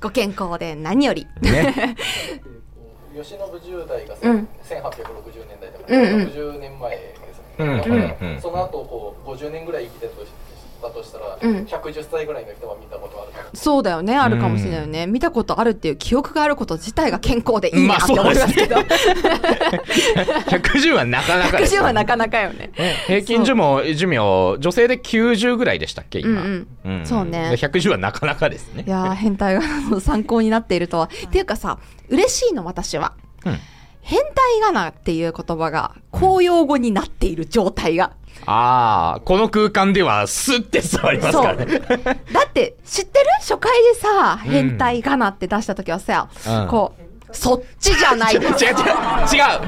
ご健康で何より。ね。吉信10代がう1860ん年代だから、うんうん。60年前だからうんうんその後こう50年ぐらい生きてたとしたとしたら、うん110歳ぐらいの人は見たことあるからそうだよね。あるかもしれないよね。見たことあるっていう記憶があること自体が健康でいいなって思いますけど。110はなかなかです110はなかなかよね。ね平均寿命寿命女性で90ぐらいでしたっけ今、うんうんそうねで110はなかなかですねいやー変態がの参考になっているとは。っていうかさ、嬉しいの私は。うん変態仮名っていう言葉が公用語になっている状態が。ああこの空間ではスッて座りますからね。だって知ってる？初回でさ、うん。変態仮名って出した時はさ、うん。こう、そっちじゃないです。違う違う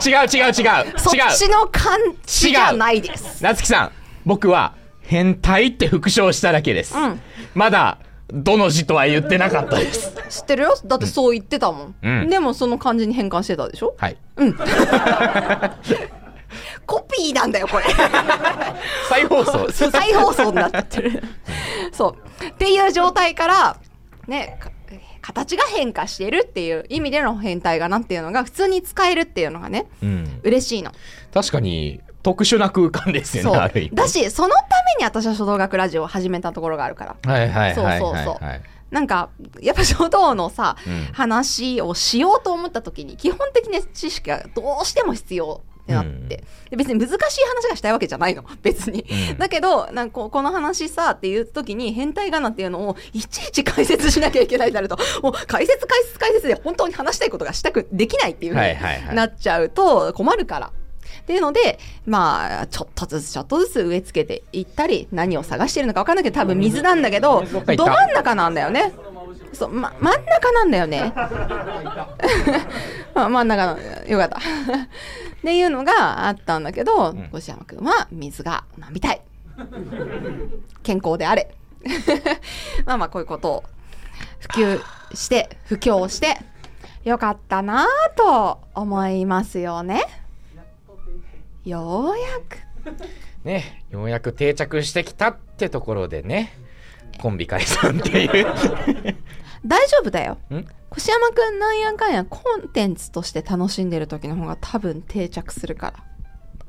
違う違う違う。違う。そっ違うちの感じじゃないです。夏木さん僕は変態って復唱しただけです、うん。まだどの字とは言ってなかったです知ってるよ？だってそう言ってたもん。うんでもその感じに変換してたでしょ？はい コピーなんだよ、これ。再放送 再放送になってる。そう。っていう状態から、ね、か形が変化してるっていう意味での変態がなっていうのが普通に使えるっていうのがね、うん、嬉しいの。確かに特殊な空間ですよそねある意味。う。だし、そのために私は書道学ラジオを始めたところがあるから。はいはいはいはいそうはい。そうそうなんか、やっぱ書道のさ、うん。話をしようと思った時に、基本的な知識がどうしても必要ってなって、うん。で別に難しい話がしたいわけじゃないの、別に。うん。だけど、なんかこの話さっていう時に、変態仮名っていうのをいちいち解説しなきゃいけないとなると、もう解説解説解説で本当に話したいことがしたくできないっていうふうはいはいはい。になっちゃうと困るから。っていうので、まあ、ちょっとずつちょっとずつ植え付けていったり、何を探してるのか分かんないけど、多分水なんだけど、ど真ん中なんだよね。そう、ま、真ん中なんだよね。まあ真ん中の、よかった。っていうのがあったんだけど、ん越山君は水が飲みたい。健康であれ。まあまあ、こういうことを普及して、布教して、よかったなぁと思いますよね。ようやく。ねようやく定着してきたってところでねコンビ解散っていう 大丈夫だよ。ん？越山くんなんやかんやコンテンツとして楽しんでる時の方が多分定着するから。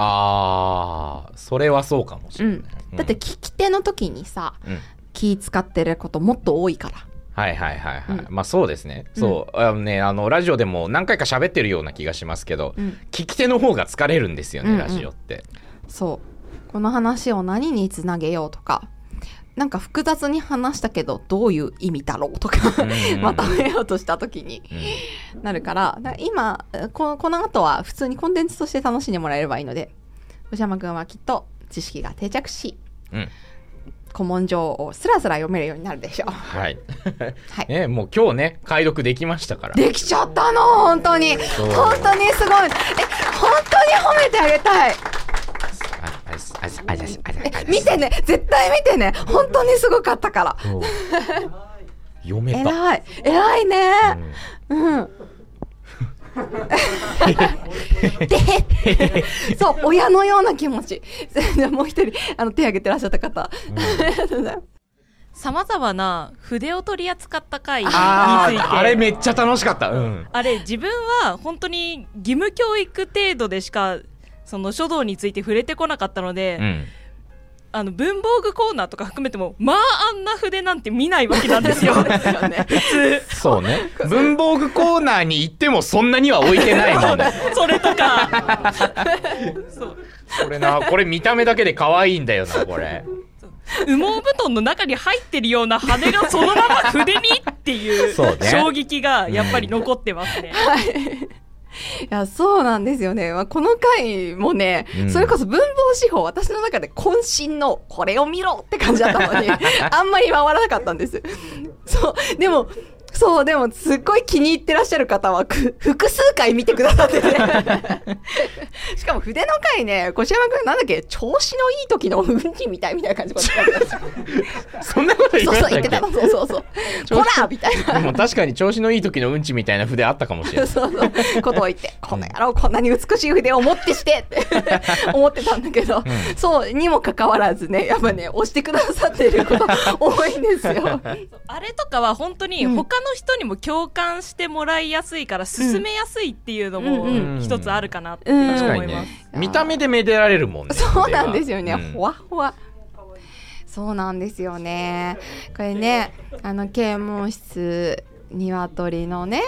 あーそれはそうかもしうんれない、。だって聞き手の時にさ、うん気使ってることもっと多いから。はいはいはいはい、うん。まあそうですね、そうあのねあのラジオでも何回か喋ってるような気がしますけど、うん。聞き手の方が疲れるんですよね、うんうん。ラジオって。そう。この話を何につなげようとか、なんか複雑に話したけどどういう意味だろうとかうんうんまとめようとした時になるから、今こ、この後は普通にコンテンツとして楽しんでもらえればいいので、藤山くんはきっと知識が定着し、うん古文書をスラスラ読めるようになるでしょう。はい。はい。ね、もう今日ね、解読できましたから。できちゃったの本当に。本当にすごい。え本当に褒めてあげたい。ああああああ見てね。絶対見てね。本当にすごかったから。そう。読めた。偉い。偉いね。うんでそう親のような気持ちじゃあもう一人あの手挙げてらっしゃった方、さまざまな筆を取り扱った回についてあれめっちゃ楽しかった。うん。あれ自分は本当に義務教育程度でしかその書道について触れてこなかったので、うん。あの文房具コーナーとか含めてもまああんな筆なんて見ないわけなんですよ 普通そうね。文房具コーナーに行ってもそんなには置いてないもんね。それとかそうこれな、これ見た目だけで可愛いんだよな、これ。羽毛布団の中に入ってるような羽がそのまま筆にっていうそうね衝撃がやっぱり残ってますね。いやそうなんですよね、まあ、この回もね、うん。それこそ文房四法私の中で渾身のこれを見ろって感じだったのに あんまり回らなかったんです。そう。でもそうでもすっごい気に入ってらっしゃる方はく複数回見てくださってて しかも筆の回ね越山君なんだっけ調子のいい時のうんちみたいみたいな感じでそんなこと言そうわないそう言ってた。のそうそうそう。ほらみたいな。でも確かに調子のいい時のうんちみたいな筆あったかもしれない。そう。そうことを言って、この野郎こんなに美しい筆を持ってしてって。思ってたんだけど、そうにもかかわらずね、やっぱね、押してくださってること多いんですよ。あれとかは本当に他の人にも共感してもらいやすいから進めやすいっていうのもうんうん一つあるかなって思います。ね。見た目でめでられるもんね。そうなんですよね、ほわほわ。そうなんですよね。これね、あの、啓蒙室、鶏のね、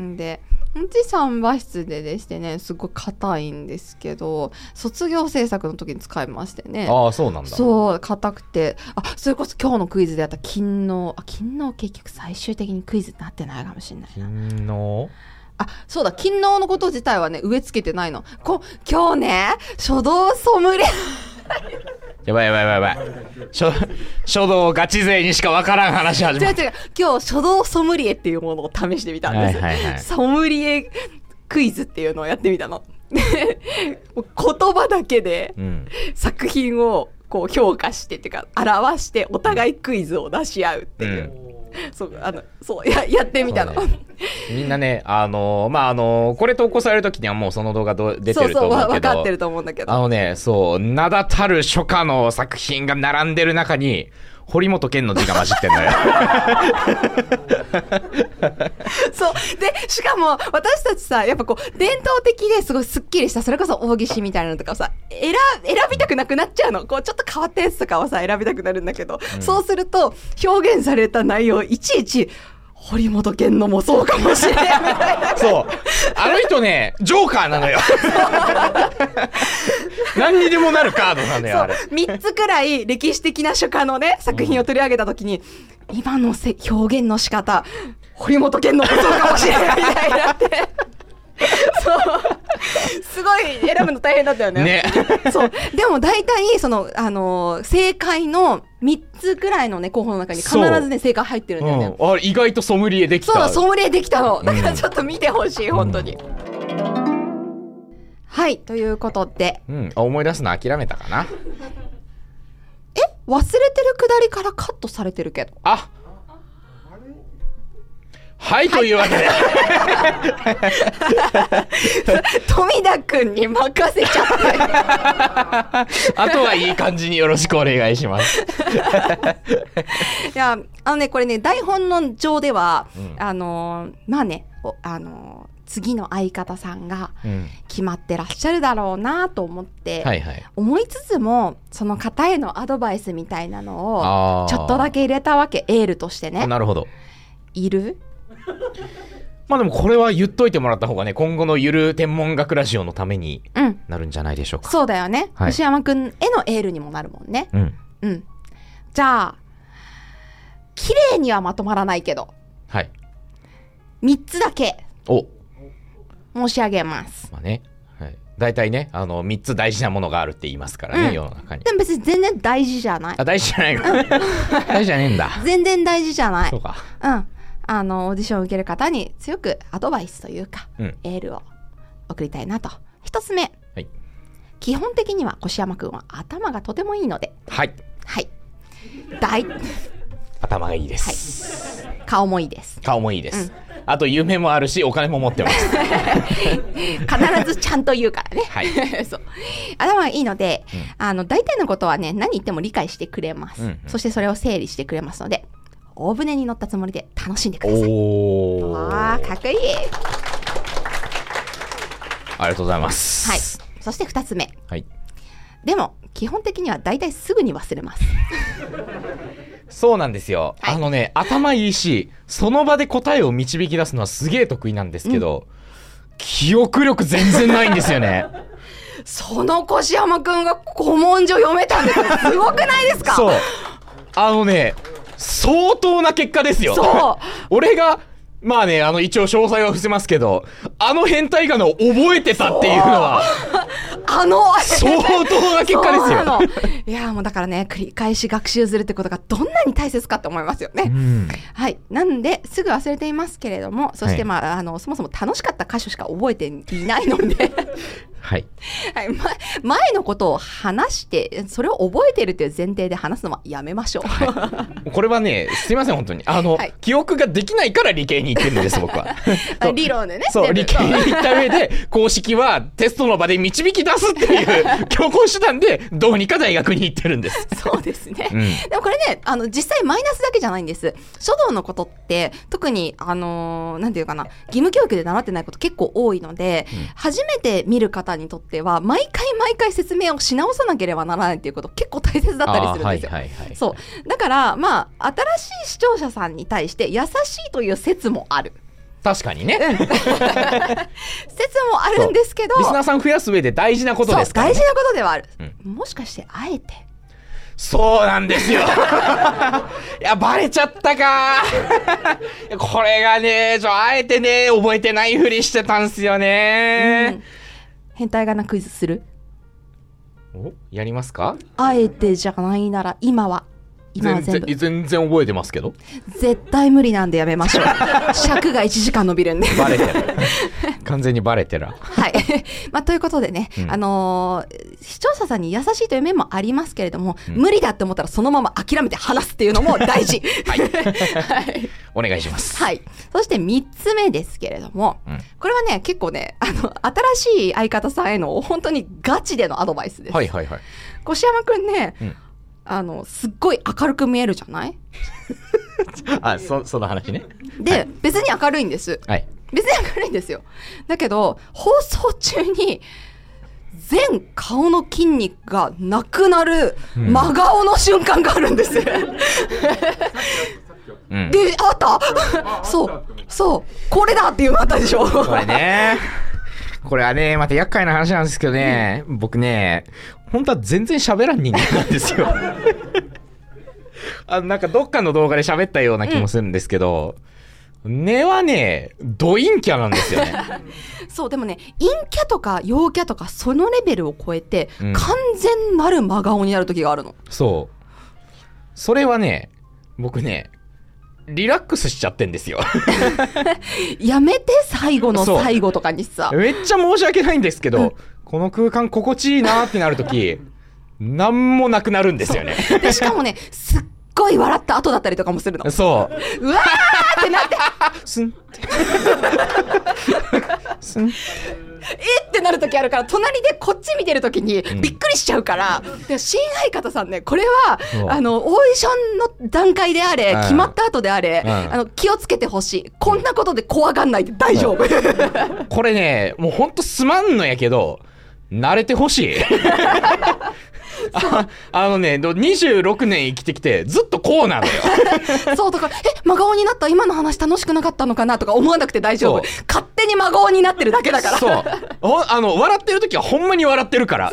んで、うち3羽室ででしてね、すごい硬いんですけど、卒業制作の時に使いましてね。ああ、そうなんだ。そう硬くて。あそれこそ今日のクイズでやった勤労あ勤労結局最終的にクイズになってないかもしれない金のあそうだ勤労のこと自体はね植え付けてないの。こ今日ね書道ソムリエやばいやばいやばいやばい。書書道ガチ勢にしかわからん話始まる。違う違う今日書道ソムリエっていうものを試してみたんです、はいはいはいソムリエクイズっていうのをやってみたので もう言葉だけでうん。作品をこう評価してっていうか表してお互いクイズを出し合うっていう、そうあのそうや やってみたの、そうねみんなね、あのーまあ、あのーこれ投稿される時にはもうその動画ど出てるとそうそうわ思うけど。分かってると思うんだけど。あのね、そう、名だたる書家の作品が並んでる中に、堀本健の字が混じってんのよ。そう。でしかも私たちさやっぱこう伝統的ですごいすっきりしたそれこそ大岸みたいなのとかをさ選選びたくなくなっちゃうの。こうちょっと変わったやつとかはさ選びたくなるんだけど、そうすると表現された内容いちいち堀本健のもそうかもしれないそう。あの人ね、ジョーカーなのよ。何にでもなるカードなのよ、あれ。3つくらい歴史的な書家のね作品を取り上げた時に、今のせ表現の仕方堀本健のもそうかもしれないみたいになって そう。すごい選ぶの大変だったよね。ね。そう。でも大体その、あのー正解の3つくらいのね候補の中に必ずね正解入ってるんだよね、うん、あ意外とソムリエできた。そうだソムリエできたの。だからちょっと見てほしい、本当に、はいということで。うん、あ思い出すの諦めたかな。忘れてるくだりからカットされてるけど。あはい、というわけで。富田くんに任せちゃって あとはいい感じによろしくお願いします。いやあのねこれね台本の上では、うんあのーまあねおあのー次の相方さんがうん。決まってらっしゃるだろうなと思って、はいはい。思いつつもその方へのアドバイスみたいなのをちょっとだけ入れたわけエールとしてねなるほど。いる？まあでもこれは言っといてもらった方がね、今後のゆる天文学ラジオのためにうん。なるんじゃないでしょうか。そうだよね、はい。牛山くんへのエールにもなるもんね。うん。うん。じゃあ綺麗にはまとまらないけど。はい。3つだけ。お、申し上げます。まあね。はい。大体ねあの3つ大事なものがあるって言いますからね、うん。世の中に。でも別に全然大事じゃない。あ大事じゃないの 大事じゃねえんだ。全然大事じゃない。そうか。うんあのオーディションを受ける方に強くアドバイスというか、うん。エールを送りたいなと。一つ目、はい。基本的には越山くんは頭がとてもいいので。はい。はい。大頭がいいです、顔もいいです。顔もいいです、あと夢もあるしお金も持ってます。必ずちゃんと言うからね。はい。そう。頭がいいので、あの、大体のことはね、何言っても理解してくれます。うんうん。そしてそれを整理してくれますので、大船に乗ったつもりで楽しんでください。おおわあ、かっこいい。ありがとうございますはい。そして二つ目。はいでも、基本的には大体すぐに忘れます。そうなんですよ、はいあのね頭いいしその場で答えを導き出すのはすげえ得意なんですけど、記憶力全然ないんですよね その越山くんが古文書読めたんですよ。すごくないですか？そうあのね相当な結果ですよ。そう。俺がまあねあの一応詳細は伏せますけどあの変態仮名を覚えてたっていうのは あの、相当な結果ですよ。いや、もうだからね、繰り返し学習するってことがどんなに大切かって思いますよね。うん。はい。なんで、すぐ忘れていますけれども、そして、はい。まあ、あの、そもそも楽しかった箇所しか覚えていないので、はい。はい、ま前のことを話して、それを覚えているという前提で話すのはやめましょう。これはねすいません本当に。あの、はい。記憶ができないから理系に行ってるんです僕は。あ理論でね。そう、理系に行った上で、公式はテストの場で導き出すっていう 強行手段で、どうにか大学に行ってるんです。そうですね。うん。でもこれね、あの、実際マイナスだけじゃないんです。書道のことって、特に、あのーなんていうかな、義務教育で習ってないこと結構多いので、初めて見る方にとっては、毎回毎回説明をし直さなければならないっていうこと結構大切だったりするんですよ。あーはいはいはい。そう。だから、まあ、新しい視聴者さんに対して優しいという説もある。確かにね。説もあるんですけど、リスナーさん増やす上で大事なことですから、ね。大事なことではある。もしかして、あえて。そうなんですよ。いや、バレちゃったか。これがね、ちょ、あえてね、覚えてないふりしてたんすよね。変態仮名クイズする？おやりますか？あえてじゃないなら、今は。今は全部。然、全然覚えてますけど。絶対無理なんでやめましょう。尺が1時間伸びるんで。バレてる。完全にバレてる。はい。まあ、ということでね、うんあのー視聴者さんに優しいという面もありますけれども、うん無理だって思ったらそのまま諦めて話すっていうのも大事。はい。はい。お願いします。はい。そして3つ目ですけれども、うんこれはね、結構ね、あの、新しい相方さんへの本当にガチでのアドバイスです。はいはいはい。越山くんね、うんあの、すっごい明るく見えるじゃない？あ、そ、その話ね。で、別に明るいんです。はい。別に明るいんですよ。だけど、放送中に、全顔の筋肉がなくなるうん真顔の瞬間があるんです。で、うん。あった？そう、そう、これだっていうのあったでしょこれね。これはね、また厄介な話なんですけどね、僕ね、本当は全然喋らん人間なんですよ。あの、なんかどっかの動画で喋ったような気もするんですけど、根はね、ド陰キャなんですよね。そう、でもね、陰キャとか陽キャとかそのレベルを超えて、うん完全なる真顔になる時があるの。そう。それはね、僕ね、リラックスしちゃってんですよ。やめて、最後の最後とかにさ。めっちゃ申し訳ないんですけど、この空間心地いいなってなるとき、なんもなくなるんですよね。で、しかもね、すっごい笑った後だったりとかもするの。そう。うわーってなって、すんって。すん。えってなる時あるから、隣でこっち見てる時にんびっくりしちゃうから、で新相方さんね、これはあの、オーディションの段階であれ、うん決まった後であれ、うんあの、気をつけてほしい。こんなことで怖がんないで大丈夫。これね、もうほんとすまんのやけど、慣れてほしい。ああのねど26年生きてきてずっとこうなのよ。そう、だから、え、真顔になった今の話楽しくなかったのかなとか思わなくて大丈夫。勝手に真顔になってるだけだから。そう。あの笑ってる時はほんまに笑ってるから。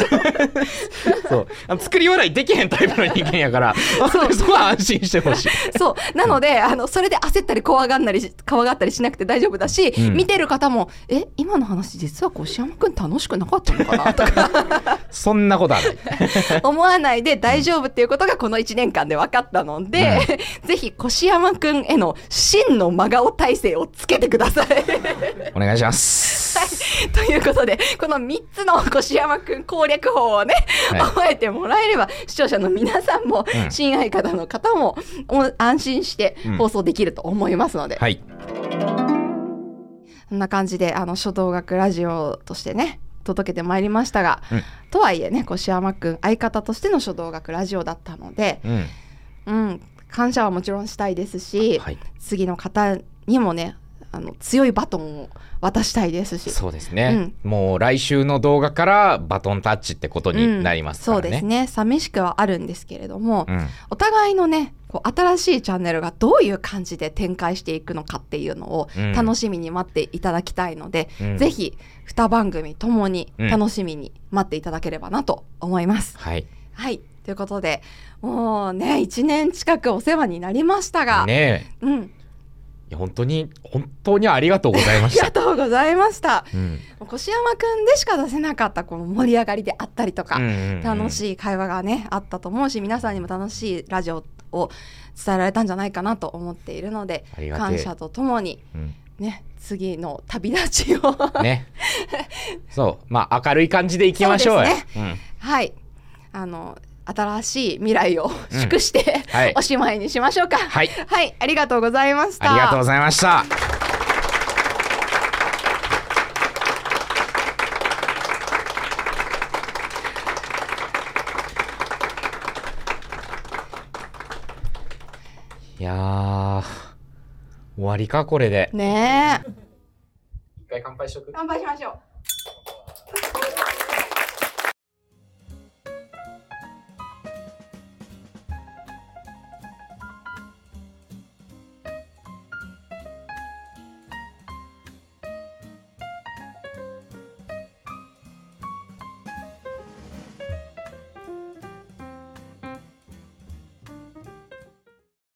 そう。あの作り笑いできへんタイプの人間やから。そ そこは安心してほしい。そう。なので、あの、それで焦ったり怖がんなりし、怖がったりしなくて大丈夫だし、うん。見てる方も、え、今の話実は越山くん楽しくなかったのかなとか。そんなことはない思わないで大丈夫っていうことがこの1年間で分かったので、ぜひ越山くんへの真の真顔体制をつけてください。お願いします。ということで、この3つの越山くん攻略法をね、はい。覚えてもらえれば、視聴者の皆さんも、うん。親愛方の方も、お安心してうん。放送できると思いますので、はい。そんな感じで、あの、書道楽ラジオとしてね、届けてまいりましたが、うん。とはいえね、越山くん相方としての書道楽ラジオだったので、うん。うん、感謝はもちろんしたいですし、はい。次の方にもね、あの、強いバトンを渡したいですし、そうですね、もう来週の動画からバトンタッチってことになりますからね、そうですね。寂しくはあるんですけれども、うん。お互いのねこう新しいチャンネルがどういう感じで展開していくのかっていうのをうん。楽しみに待っていただきたいので、うん。ぜひ2番組ともにうん楽しみに待っていただければなと思います。はい。はい。ということでもうね1年近くお世話になりましたが、ねえ。うん、本当に本当にありがとうございまありがした、とうございました。うん。越山くんでしか出せなかったこの盛り上がりであったりとか、うんうんうん。楽しい会話がねあったと思うし皆さんにも楽しいラジオを伝えられたんじゃないかなと思っているので感謝とともにうん。ね次の旅立ちを。ね そう。まあ明るい感じでいきましょうよ。そうですはい。あの新しい未来を 祝して、はい。おしまいにしましょうか。はい。はい。ありがとうございました。ありがとうございましたいやー終わりかこれで。ねえ。一回乾杯しとく？乾杯しましょう